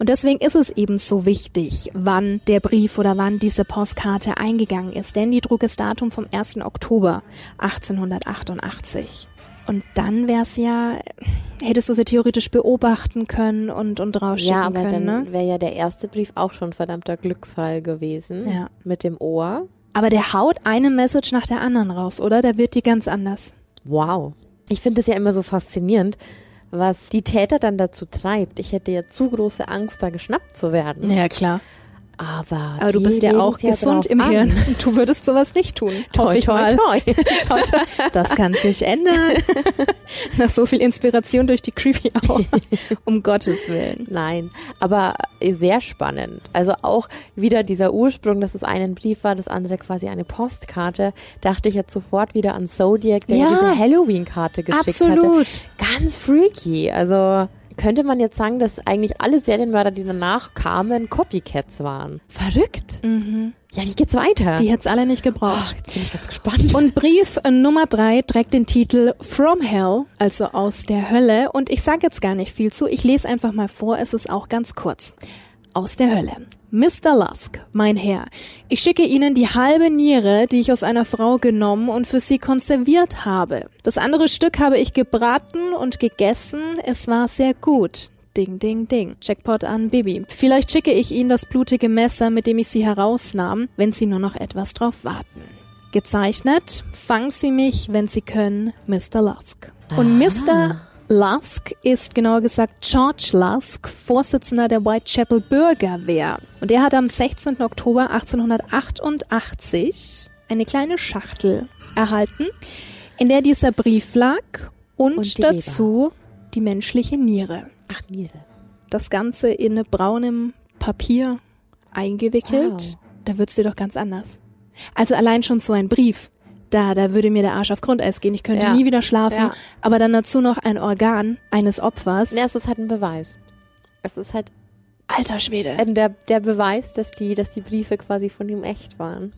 Und deswegen ist es eben so wichtig, wann der Brief oder wann diese Postkarte eingegangen ist. Denn die trug das Datum vom 1. Oktober 1888. Und dann wär's ja, hättest du sie theoretisch beobachten können und, und rausschicken Ja, aber können, dann ne? wäre ja der erste Brief auch schon ein verdammter Glücksfall gewesen. Ja. Mit dem Ohr. Aber der haut eine Message nach der anderen raus, oder? Der wird die ganz anders. Wow. Ich finde es ja immer so faszinierend, was die Täter dann dazu treibt. Ich hätte ja zu große Angst, da geschnappt zu werden. Ja, klar. Aber, Aber du bist ja auch gesund im an. Hirn. Du würdest sowas nicht tun. Toi, toi, toi. toi, toi. Das kann sich ändern. Nach so viel Inspiration durch die Creepy Hour. Um Gottes Willen. Nein, aber sehr spannend. Also auch wieder dieser Ursprung, dass es einen Brief war, das andere quasi eine Postkarte. Dachte ich jetzt sofort wieder an Zodiac, der Ja. diese Halloween-Karte geschickt hatte. Absolut. Ganz freaky. Also könnte man jetzt sagen, dass eigentlich alle Serienmörder, die danach kamen, Copycats waren. Verrückt. Mhm. Ja, wie geht's weiter? Die hätte es alle nicht gebraucht. oh, jetzt bin ich ganz gespannt. Und Brief Nummer drei trägt den Titel From Hell, also aus der Hölle. Und ich sage jetzt gar nicht viel zu, ich lese einfach mal vor, es ist auch ganz kurz. Aus der Hölle. Mr. Lusk, mein Herr, ich schicke Ihnen die halbe Niere, die ich aus einer Frau genommen und für Sie konserviert habe. Das andere Stück habe ich gebraten und gegessen, es war sehr gut. Ding, ding, ding. Jackpot an Bibi. Vielleicht schicke ich Ihnen das blutige Messer, mit dem ich Sie herausnahm, wenn Sie nur noch etwas drauf warten. Gezeichnet, fangen Sie mich, wenn Sie können, Mr. Lusk. Und Mr. Lusk ist genauer gesagt George Lusk, Vorsitzender der Whitechapel Bürgerwehr. Und er hat am 16. Oktober 1888 eine kleine Schachtel erhalten, in der dieser Brief lag und, Und die dazu die menschliche Niere. Ach, Niere. Das Ganze in braunem Papier eingewickelt. Wow. Da wird's dir doch ganz anders. Also allein schon so ein Brief. Da, da würde mir der Arsch auf Grundeis gehen. Ich könnte Ja. nie wieder schlafen. Ja. Aber dann dazu noch ein Organ eines Opfers. Ja, es ist halt ein Beweis. Es ist halt Alter Schwede. der, der Beweis, dass die, dass die Briefe quasi von ihm echt waren.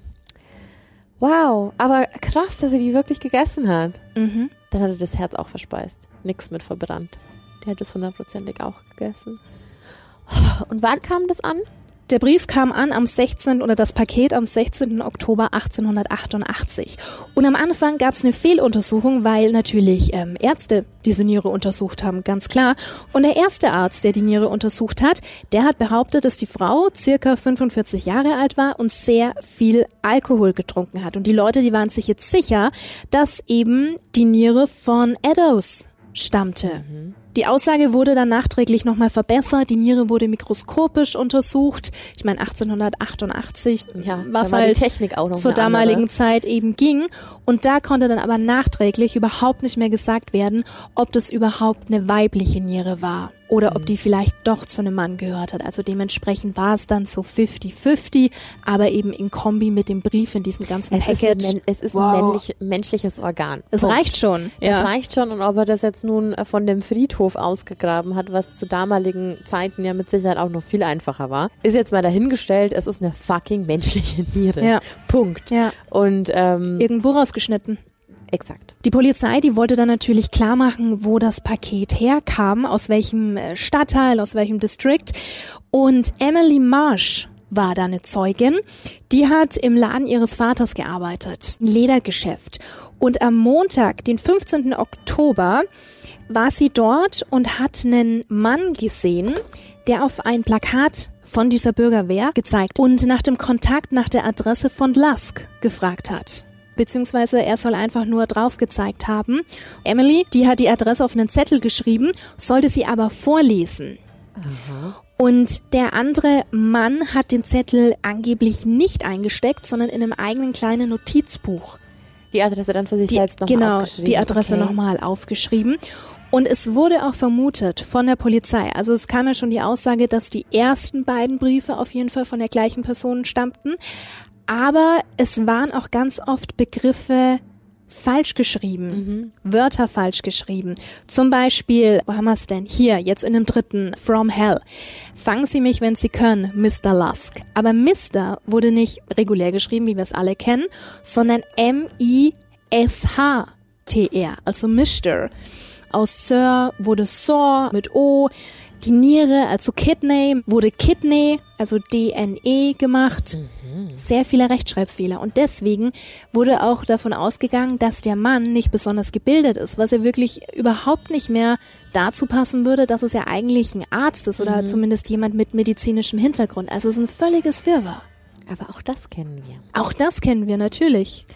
Wow, aber krass, dass er die wirklich gegessen hat. Mhm. Dann hat er das Herz auch verspeist. Nix mit verbrannt. Der hat es hundertprozentig auch gegessen. Und wann kam das an? Der Brief kam an am 16. oder das Paket am 16. Oktober 1888. Und am Anfang gab es eine Fehluntersuchung, weil natürlich ähm, Ärzte diese Niere untersucht haben, ganz klar. Und der erste Arzt, der die Niere untersucht hat, der hat behauptet, dass die Frau circa 45 Jahre alt war und sehr viel Alkohol getrunken hat. Und die Leute, die waren sich jetzt sicher, dass eben die Niere von Eddowes stammte. Die Aussage wurde dann nachträglich nochmal verbessert. Die Niere wurde mikroskopisch untersucht. Ich meine, 1888, Ja, was halt Technik auch noch zur damaligen andere. Zeit eben ging. Und da konnte dann aber nachträglich überhaupt nicht mehr gesagt werden, ob das überhaupt eine weibliche Niere war oder ob die vielleicht doch zu einem Mann gehört hat. Also dementsprechend war es dann so 50-50, aber eben in Kombi mit dem Brief in diesem ganzen Es ist, ein, Package. men- es ist Wow. ein männlich, menschliches Organ. Es reicht schon. Das reicht schon und ob er das jetzt nun äh, von dem Friedhof ausgegraben hat, was zu damaligen Zeiten ja mit Sicherheit auch noch viel einfacher war, ist jetzt mal dahingestellt. Es ist eine fucking menschliche Niere. Ja. Punkt. Ja. Und ähm, Irgendwo rausgeschnitten. Exakt. Die Polizei, die wollte dann natürlich klar machen, wo das Paket herkam, aus welchem äh, Stadtteil, aus welchem District. Und Emily Marsh war da eine Zeugin. Die hat im Laden ihres Vaters gearbeitet, ein Ledergeschäft. Und am Montag, den 15. Oktober, war sie dort und hat einen Mann gesehen, der auf ein Plakat von dieser Bürgerwehr gezeigt und nach dem Kontakt nach der Adresse von Lusk gefragt hat. Beziehungsweise er soll einfach nur drauf gezeigt haben. Emily, die hat die Adresse auf einen Zettel geschrieben, sollte sie aber vorlesen. Und der andere Mann hat den Zettel angeblich nicht eingesteckt, sondern in einem eigenen kleinen Notizbuch Die Adresse dann für sich die, selbst noch genau, aufgeschrieben. die Adresse okay. nochmal aufgeschrieben. Und es wurde auch vermutet von der Polizei, also es kam ja schon die Aussage, dass die ersten beiden Briefe auf jeden Fall von der gleichen Person stammten. Aber es waren auch ganz oft Begriffe falsch geschrieben, Wörter falsch geschrieben. Zum Beispiel, wo haben wir es denn? Hier, jetzt in dem dritten, From Hell. Fangen Sie mich, wenn Sie können, Mr. Lusk. Aber Mr. wurde nicht regulär geschrieben, wie wir es alle kennen, sondern M-I-S-H-T-R, also Mr. Aus Sir wurde Sir mit O. Die Niere, also Kidney, wurde Kidney, also D-N-E gemacht. Sehr viele Rechtschreibfehler. Und deswegen wurde auch davon ausgegangen, dass der Mann nicht besonders gebildet ist, was ja wirklich überhaupt nicht mehr dazu passen würde, dass es ja eigentlich ein Arzt ist oder zumindest jemand mit medizinischem Hintergrund. Also es ist ein völliges Wirrwarr. Aber auch das kennen wir. Auch das kennen wir natürlich.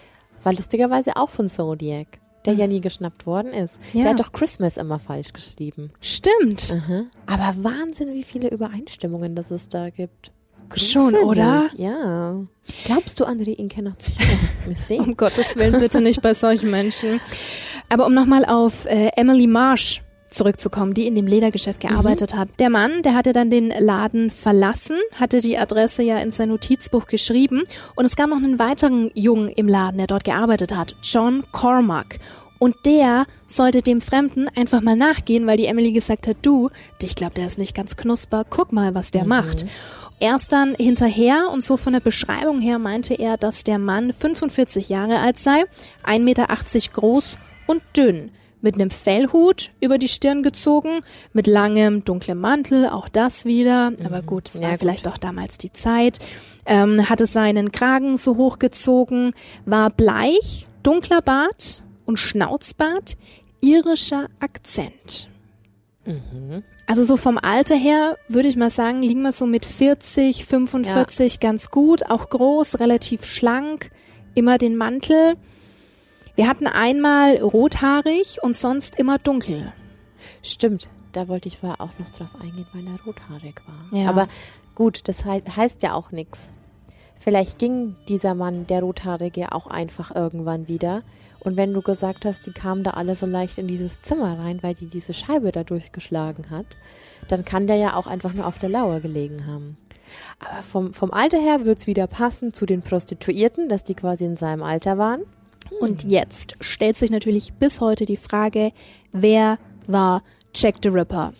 War lustigerweise auch von Zodiac, der ja nie geschnappt worden ist. Ja. Der hat doch Christmas immer falsch geschrieben. Stimmt. Aber Wahnsinn, wie viele Übereinstimmungen das es da gibt. Schon, oder? Ja. Glaubst du an Reinkarnation? Wir sehen. Um Gottes Willen, bitte nicht bei solchen Menschen. Aber um nochmal auf äh, Emily Marsh zurückzukommen, die in dem Ledergeschäft gearbeitet hat. Der Mann, der hatte dann den Laden verlassen, hatte die Adresse ja in sein Notizbuch geschrieben und es gab noch einen weiteren Jungen im Laden, der dort gearbeitet hat, John Cormack. Und der sollte dem Fremden einfach mal nachgehen, weil die Emily gesagt hat, du, ich glaube, der ist nicht ganz knusper, guck mal, was der mhm. macht. Erst dann hinterher und so von der Beschreibung her meinte er, dass der Mann 45 Jahre alt sei, 1,80 Meter groß und dünn mit einem Fellhut über die Stirn gezogen, mit langem, dunklem Mantel, auch das wieder. Aber mhm. gut, es war ja, vielleicht auch damals die Zeit. Ähm, hatte seinen Kragen so hochgezogen, war bleich, dunkler Bart und Schnauzbart, irischer Akzent. Mhm. Also so vom Alter her würde ich mal sagen, liegen wir so mit 40, 45 ja. ganz gut, auch groß, relativ schlank, immer den Mantel. Wir hatten einmal rothaarig und sonst immer dunkel. Stimmt, da wollte ich vorher auch noch drauf eingehen, weil er rothaarig war. Ja. Aber gut, das heißt ja auch nichts. Vielleicht ging dieser Mann, der Rothaarige, auch einfach irgendwann wieder. Und wenn du gesagt hast, die kamen da alle so leicht in dieses Zimmer rein, weil die diese Scheibe da durchgeschlagen hat, dann kann der ja auch einfach nur auf der Lauer gelegen haben. Aber vom, vom Alter her wird's wieder passen zu den Prostituierten, dass die quasi in seinem Alter waren. Und jetzt stellt sich natürlich bis heute die Frage, wer war Jack the Ripper?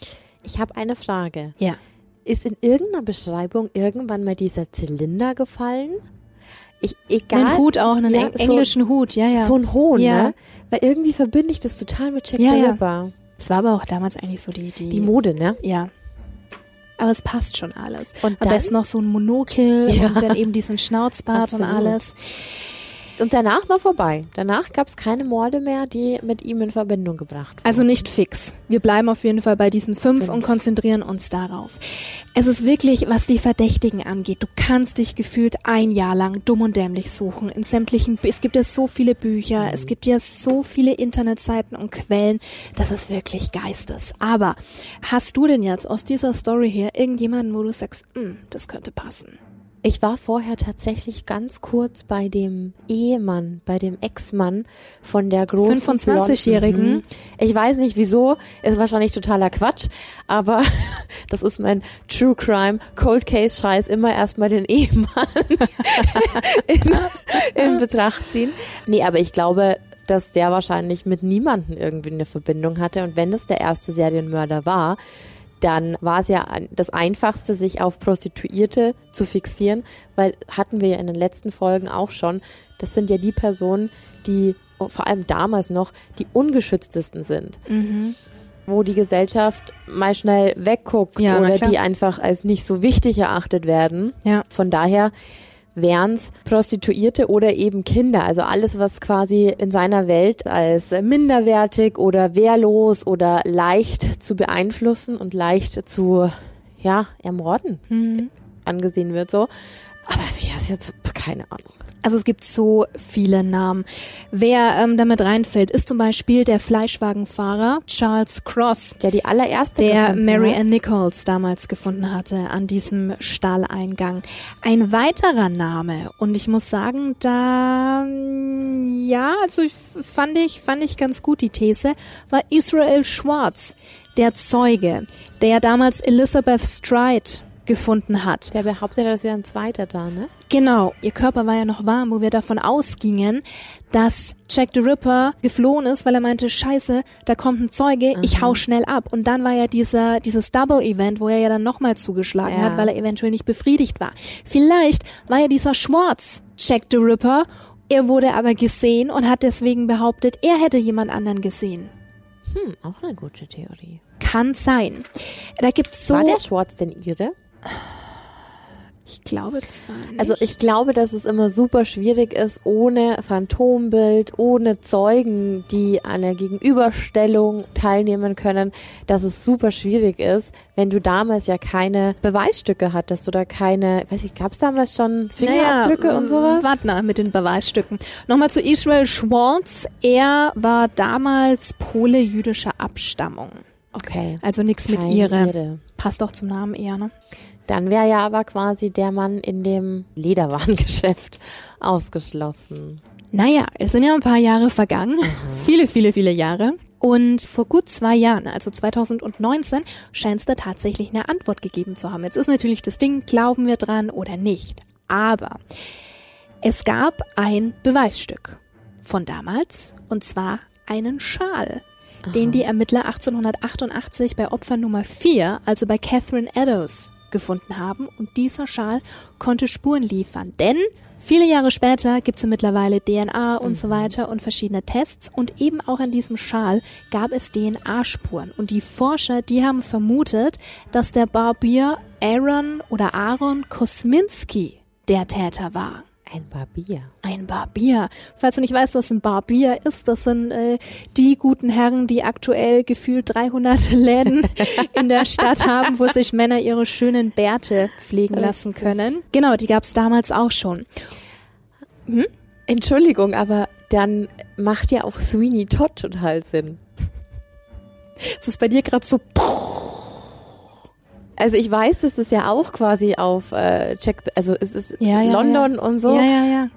Ich habe eine Frage. Ja. Ist in irgendeiner Beschreibung irgendwann mal dieser Zylinder gefallen? Ich, egal. Ein Hut auch, einen ja, englischen so, Hut, ja, ja. So ein Hohn, ja. ne? Weil irgendwie verbinde ich das total mit Jack ja, the Ripper. Es war aber auch damals eigentlich so die, die, die Mode, ne? Ja. Aber es passt schon alles. Und Am besten noch so ein Monokel und dann eben diesen Schnauzbart Absolut. und alles. Und danach war vorbei. Danach gab es keine Morde mehr, die mit ihm in Verbindung gebracht wurden. Also nicht fix. Wir bleiben auf jeden Fall bei diesen fünf, fünf, und konzentrieren uns darauf. Es ist wirklich, was die Verdächtigen angeht. Du kannst dich gefühlt ein Jahr lang dumm und dämlich suchen. In sämtlichen, es gibt ja so viele Bücher, mhm. es gibt ja so viele Internetseiten und Quellen. Das ist wirklich Geistes. Aber hast du denn jetzt aus dieser Story hier irgendjemanden, wo du sagst, hm, das könnte passen? Ich war vorher tatsächlich ganz kurz bei dem Ehemann, bei dem Ex-Mann von der großen 25-Jährigen. Mhm. Ich weiß nicht wieso, ist wahrscheinlich totaler Quatsch, aber das ist mein True Crime Cold Case Scheiß immer erstmal den Ehemann in, in Betracht ziehen. Nee, aber ich glaube, dass der wahrscheinlich mit niemanden irgendwie eine Verbindung hatte und wenn es der erste Serienmörder war, dann war es ja das Einfachste, sich auf Prostituierte zu fixieren, weil hatten wir ja in den letzten Folgen auch schon, das sind ja die Personen, die vor allem damals noch die ungeschütztesten sind. Mhm. Wo die Gesellschaft mal schnell wegguckt ja, oder die einfach als nicht so wichtig erachtet werden. Ja. Von daher wären es Prostituierte oder eben Kinder. Also alles, was quasi in seiner Welt als minderwertig oder wehrlos oder leicht zu beeinflussen und leicht zu, ja, ermorden mhm. angesehen wird so. Aber wer ist jetzt, keine Ahnung. Also es gibt so viele Namen. Wer ähm, damit reinfällt, ist zum Beispiel der Fleischwagenfahrer Charles Cross, der die allererste, der Mary Ann Nichols damals gefunden hatte an diesem Stalleingang. Ein weiterer Name und ich muss sagen, da ja, also ich, fand ich fand ich ganz gut die These, war Israel Schwartz, der Zeuge, der damals Elizabeth Stride gefunden hat. Der behauptet, dass wäre ein zweiter da, ne? Genau, ihr Körper war ja noch warm, wo wir davon ausgingen, dass Jack the Ripper geflohen ist, weil er meinte, scheiße, da kommt ein Zeuge, Aha. ich hau schnell ab. Und dann war ja dieser, dieses Double-Event, wo er ja dann nochmal zugeschlagen ja. hat, weil er eventuell nicht befriedigt war. Vielleicht war ja dieser Schwartz Jack the Ripper, er wurde aber gesehen und hat deswegen behauptet, er hätte jemand anderen gesehen. Hm, auch eine gute Theorie. Kann sein. Da gibt's so. War der Schwartz denn ihre? Ich glaube zwar nicht. Also ich glaube, dass es immer super schwierig ist, ohne Phantombild, ohne Zeugen, die an der Gegenüberstellung teilnehmen können, dass es super schwierig ist, wenn du damals ja keine Beweisstücke hattest oder keine, weiß ich, gab es damals schon Fingerabdrücke naja, und sowas? Warte mal mit den Beweisstücken. Nochmal zu Israel Schwartz. Er war damals Pole jüdischer Abstammung. Okay. Also nichts mit ihre. Passt auch zum Namen eher, ne? Dann wäre ja aber quasi der Mann in dem Lederwarengeschäft ausgeschlossen. Naja, es sind ja ein paar Jahre vergangen. Mhm. Viele, viele, viele Jahre. Und vor gut zwei Jahren, also 2019, scheint es da tatsächlich eine Antwort gegeben zu haben. Jetzt ist natürlich das Ding, glauben wir dran oder nicht. Aber es gab ein Beweisstück von damals, und zwar einen Schal, den die Ermittler 1888 bei Opfer Nummer 4, also bei Catherine Eddowes, gefunden haben. Und dieser Schal konnte Spuren liefern, denn viele Jahre später gibt es ja mittlerweile DNA und so weiter und verschiedene Tests. Und eben auch an diesem Schal gab es DNA-Spuren. Und die Forscher, die haben vermutet, dass der Barbier Aaron oder Aaron Kosminski der Täter war. Ein Barbier. Ein Barbier. Falls du nicht weißt, was ein Barbier ist, das sind äh, die guten Herren, die aktuell gefühlt 300 Läden in der Stadt haben, wo sich Männer ihre schönen Bärte pflegen lassen können. Genau, die gab es damals auch schon. Entschuldigung, aber dann macht ja auch Sweeney Todd total Sinn. Es ist bei dir gerade so. Also ich weiß, dass es ja auch quasi auf äh, Check, also es ist Ja, ja, London ja. und so. Ja, ja, ja.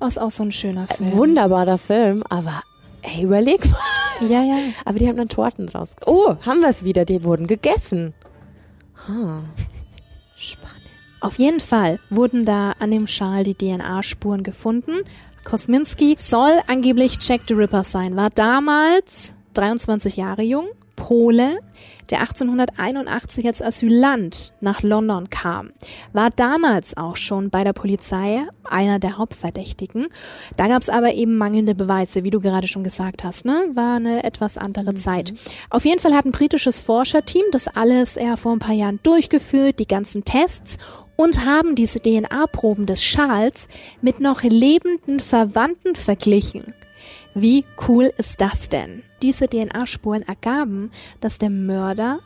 Oh, ist auch so ein schöner Film. Wunderbarer Film, aber ey, überleg mal. Ja, ja. Aber die haben dann Torten draus. Oh, haben wir es wieder, die wurden gegessen. Ha. Spannend. Auf jeden Fall wurden da an dem Schal die DNA-Spuren gefunden. Kosminski soll angeblich Jack the Ripper sein, war damals 23 Jahre jung, Pole, der 1881 als Asylant nach London kam, war damals auch schon bei der Polizei einer der Hauptverdächtigen. Da gab es aber eben mangelnde Beweise, wie du gerade schon gesagt hast, ne? War eine etwas andere Zeit. Auf jeden Fall hat ein britisches Forscherteam das alles eher vor ein paar Jahren durchgeführt, die ganzen Tests und haben diese DNA-Proben des Schals mit noch lebenden Verwandten verglichen. Wie cool ist das denn? Diese DNA-Spuren ergaben, dass der Mörder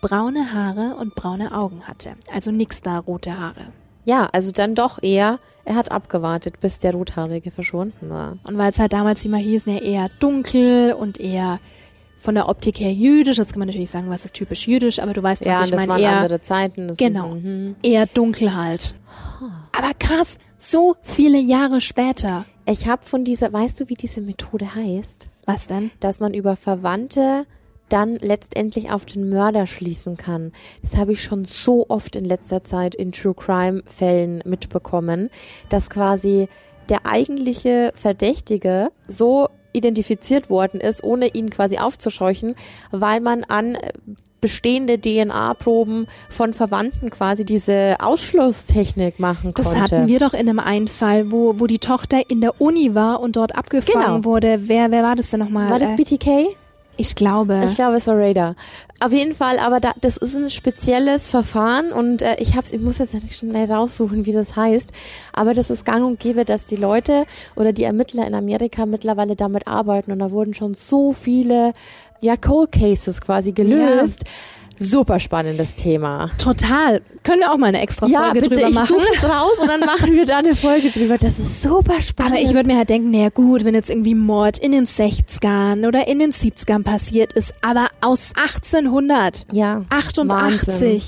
braune Haare und braune Augen hatte. Also nix da rote Haare. Ja, also dann doch eher, er hat abgewartet, bis der Rothaarige verschwunden war. Und weil es halt damals immer hieß, ne, eher dunkel und eher von der Optik her jüdisch, das kann man natürlich sagen, was ist typisch jüdisch, aber du weißt, Ja, was ich das meine, waren eher, andere Zeiten. Das genau, Ist, mhm. eher dunkel halt. Aber krass, so viele Jahre später. Ich habe von dieser, weißt du, wie diese Methode heißt? Was denn? Dass man über Verwandte dann letztendlich auf den Mörder schließen kann. Das habe ich schon so oft in letzter Zeit in True Crime Fällen mitbekommen, dass quasi der eigentliche Verdächtige so identifiziert worden ist, ohne ihn quasi aufzuscheuchen, weil man an äh, bestehende DNA-Proben von Verwandten quasi diese Ausschlusstechnik machen konnte. Das hatten wir doch in einem einen Fall, wo, wo die Tochter in der Uni war und dort abgefangen Genau. wurde. Wer, wer war das denn nochmal? War das Äh, BTK? ich glaube. Ich glaube, es war Radar. Auf jeden Fall, aber da, das ist ein spezielles Verfahren und äh, ich hab's, ich muss jetzt nicht schnell raussuchen, wie das heißt, aber das ist gang und gäbe, dass die Leute oder die Ermittler in Amerika mittlerweile damit arbeiten und da wurden schon so viele ja Cold Cases quasi gelöst. Super spannendes Thema. Total. Können wir auch mal eine extra Folge bitte, drüber ich machen? es raus und dann machen wir da eine Folge drüber. Das ist super spannend. Aber ich würde mir halt denken, naja gut, wenn jetzt irgendwie Mord in den 60ern oder in den 70ern passiert ist, aber aus 1888. ja, Wahnsinn.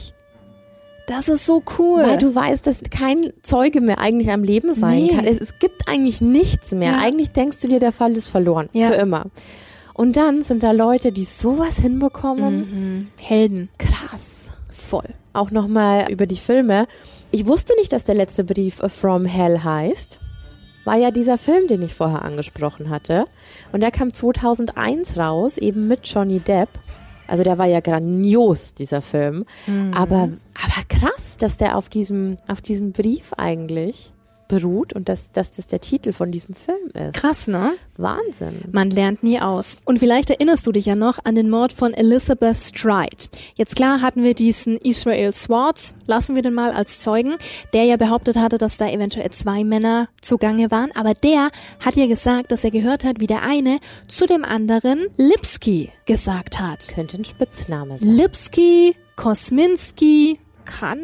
Das ist so cool. Weil du weißt, dass kein Zeuge mehr eigentlich am Leben sein Nee. kann. Es, es gibt eigentlich nichts mehr. Ja. Eigentlich denkst du dir, der Fall ist verloren. Ja. Für immer. Und dann sind da Leute, die sowas hinbekommen. mhm. Helden. Krass. Voll. Auch nochmal über die Filme. Ich wusste nicht, dass der letzte Brief From Hell heißt. War ja dieser Film, den ich vorher angesprochen hatte. Und der kam 2001 raus, eben mit Johnny Depp. Also der war ja grandios, dieser Film. Aber, aber krass, dass der auf diesem, auf diesem Brief eigentlich beruht und dass, dass das der Titel von diesem Film ist. Krass, ne? Wahnsinn. Man lernt nie aus. Und vielleicht erinnerst du dich ja noch an den Mord von Elizabeth Stride. Jetzt klar hatten wir diesen Israel Swartz, lassen wir den mal als Zeugen, der ja behauptet hatte, dass da eventuell zwei Männer zugange waren. Aber der hat ja gesagt, dass er gehört hat, wie der eine zu dem anderen Lipski gesagt hat. Könnte ein Spitzname sein. Lipski, Kosminski, kann,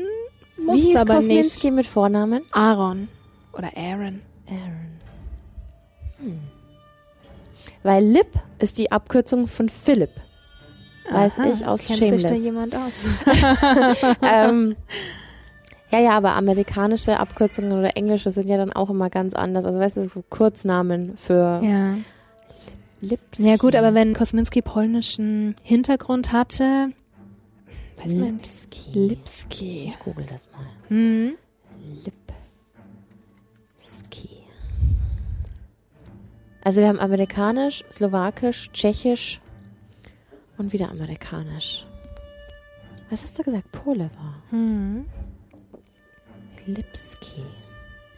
muss Wie hieß aber Kosminski mit Vornamen? nicht. Aaron oder Aaron. Aaron. Hm. Weil Lip ist die Abkürzung von Philipp. Weiß Aha, ich aus kennt sich da Shameless. jemand aus? ähm, ja, ja, aber amerikanische Abkürzungen oder englische sind ja dann auch immer ganz anders. Also weißt du, so Kurznamen für Ja. Lips. Ja gut, aber wenn Kosminski polnischen Hintergrund hatte, weiß man nicht. Lipski. Lipski. Ich google das mal. Hm. Lipski. Also wir haben amerikanisch, slowakisch, tschechisch und wieder amerikanisch. Was hast du gesagt? Pole war. Hm. Lipski.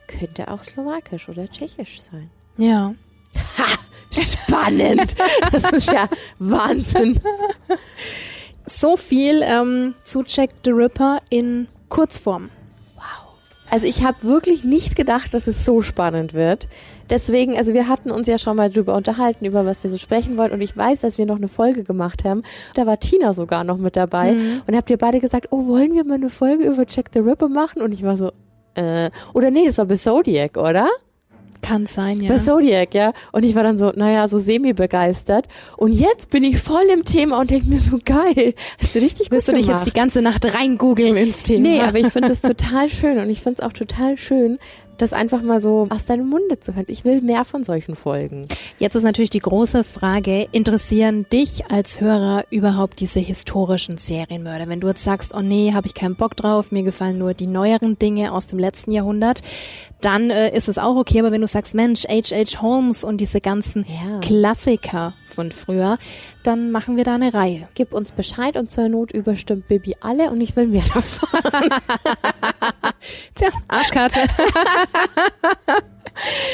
Könnte auch slowakisch oder tschechisch sein. Ja. Spannend. Das ist ja Wahnsinn. So viel ähm, zu Jack the Ripper in Kurzform. Also ich habe wirklich nicht gedacht, dass es so spannend wird. Deswegen, also wir hatten uns ja schon mal drüber unterhalten, über was wir so sprechen wollten. Und ich weiß, dass wir noch eine Folge gemacht haben. Da war Tina sogar noch mit dabei. Mhm. Und habt ihr beide gesagt, oh, wollen wir mal eine Folge über Jack the Ripper machen? Und ich war so, äh, oder nee, das war bei Zodiac, oder? Kann sein, ja. Bei Zodiac, ja. Und ich war dann so, naja, so semi-begeistert. Und jetzt bin ich voll im Thema und denke mir so, geil. Hast du richtig Willst du gut dich gemacht. jetzt die ganze Nacht reingoogeln ins Thema? Nee, aber ich finde das total schön und ich finde es auch total schön, das einfach mal so aus deinem Munde zu hören. Ich will mehr von solchen Folgen. Jetzt ist natürlich die große Frage, interessieren dich als Hörer überhaupt diese historischen Serienmörder? Wenn du jetzt sagst, oh nee, habe ich keinen Bock drauf, mir gefallen nur die neueren Dinge aus dem letzten Jahrhundert, dann äh, ist es auch okay. Aber wenn du sagst, Mensch, H.H. Holmes und diese ganzen Ja. Klassiker von früher, dann machen wir da eine Reihe. Gib uns Bescheid und zur Not überstimmt Bibi alle und ich will mehr davon. Tja, Arschkarte.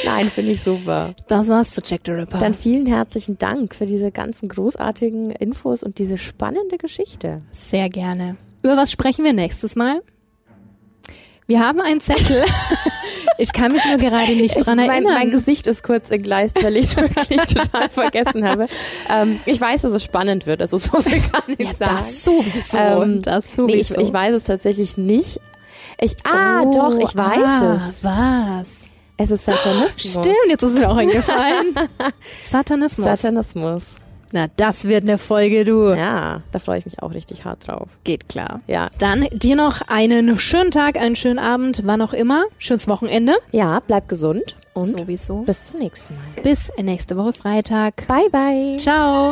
Nein, finde ich super. Das war's zu Jack the Ripper. Dann vielen herzlichen Dank für diese ganzen großartigen Infos und diese spannende Geschichte. Sehr gerne. Über was sprechen wir nächstes Mal? Wir haben einen Zettel. Ich kann mich nur gerade nicht dran mein, erinnern. mein Gesicht ist kurz entgleist, weil ich es wirklich total vergessen habe. Ähm, ich weiß, dass es spannend wird, also so viel kann ich ja, sagen. das sowieso. Ähm, das Nee, ich, sowieso. ich weiß es tatsächlich nicht. Ich, ah, Oh, doch, ich weiß ah, es. Was? Es ist Satanismus. Stimmt, jetzt ist es mir auch eingefallen. Satanismus. Satanismus. Na, das wird eine Folge, du. Ja, da freue ich mich auch richtig hart drauf. Geht klar. Ja. Dann dir noch einen schönen Tag, einen schönen Abend, wann auch immer. Schönes Wochenende. Ja, bleib gesund und Sowieso. bis zum nächsten Mal. Bis nächste Woche Freitag. Bye, bye. Ciao.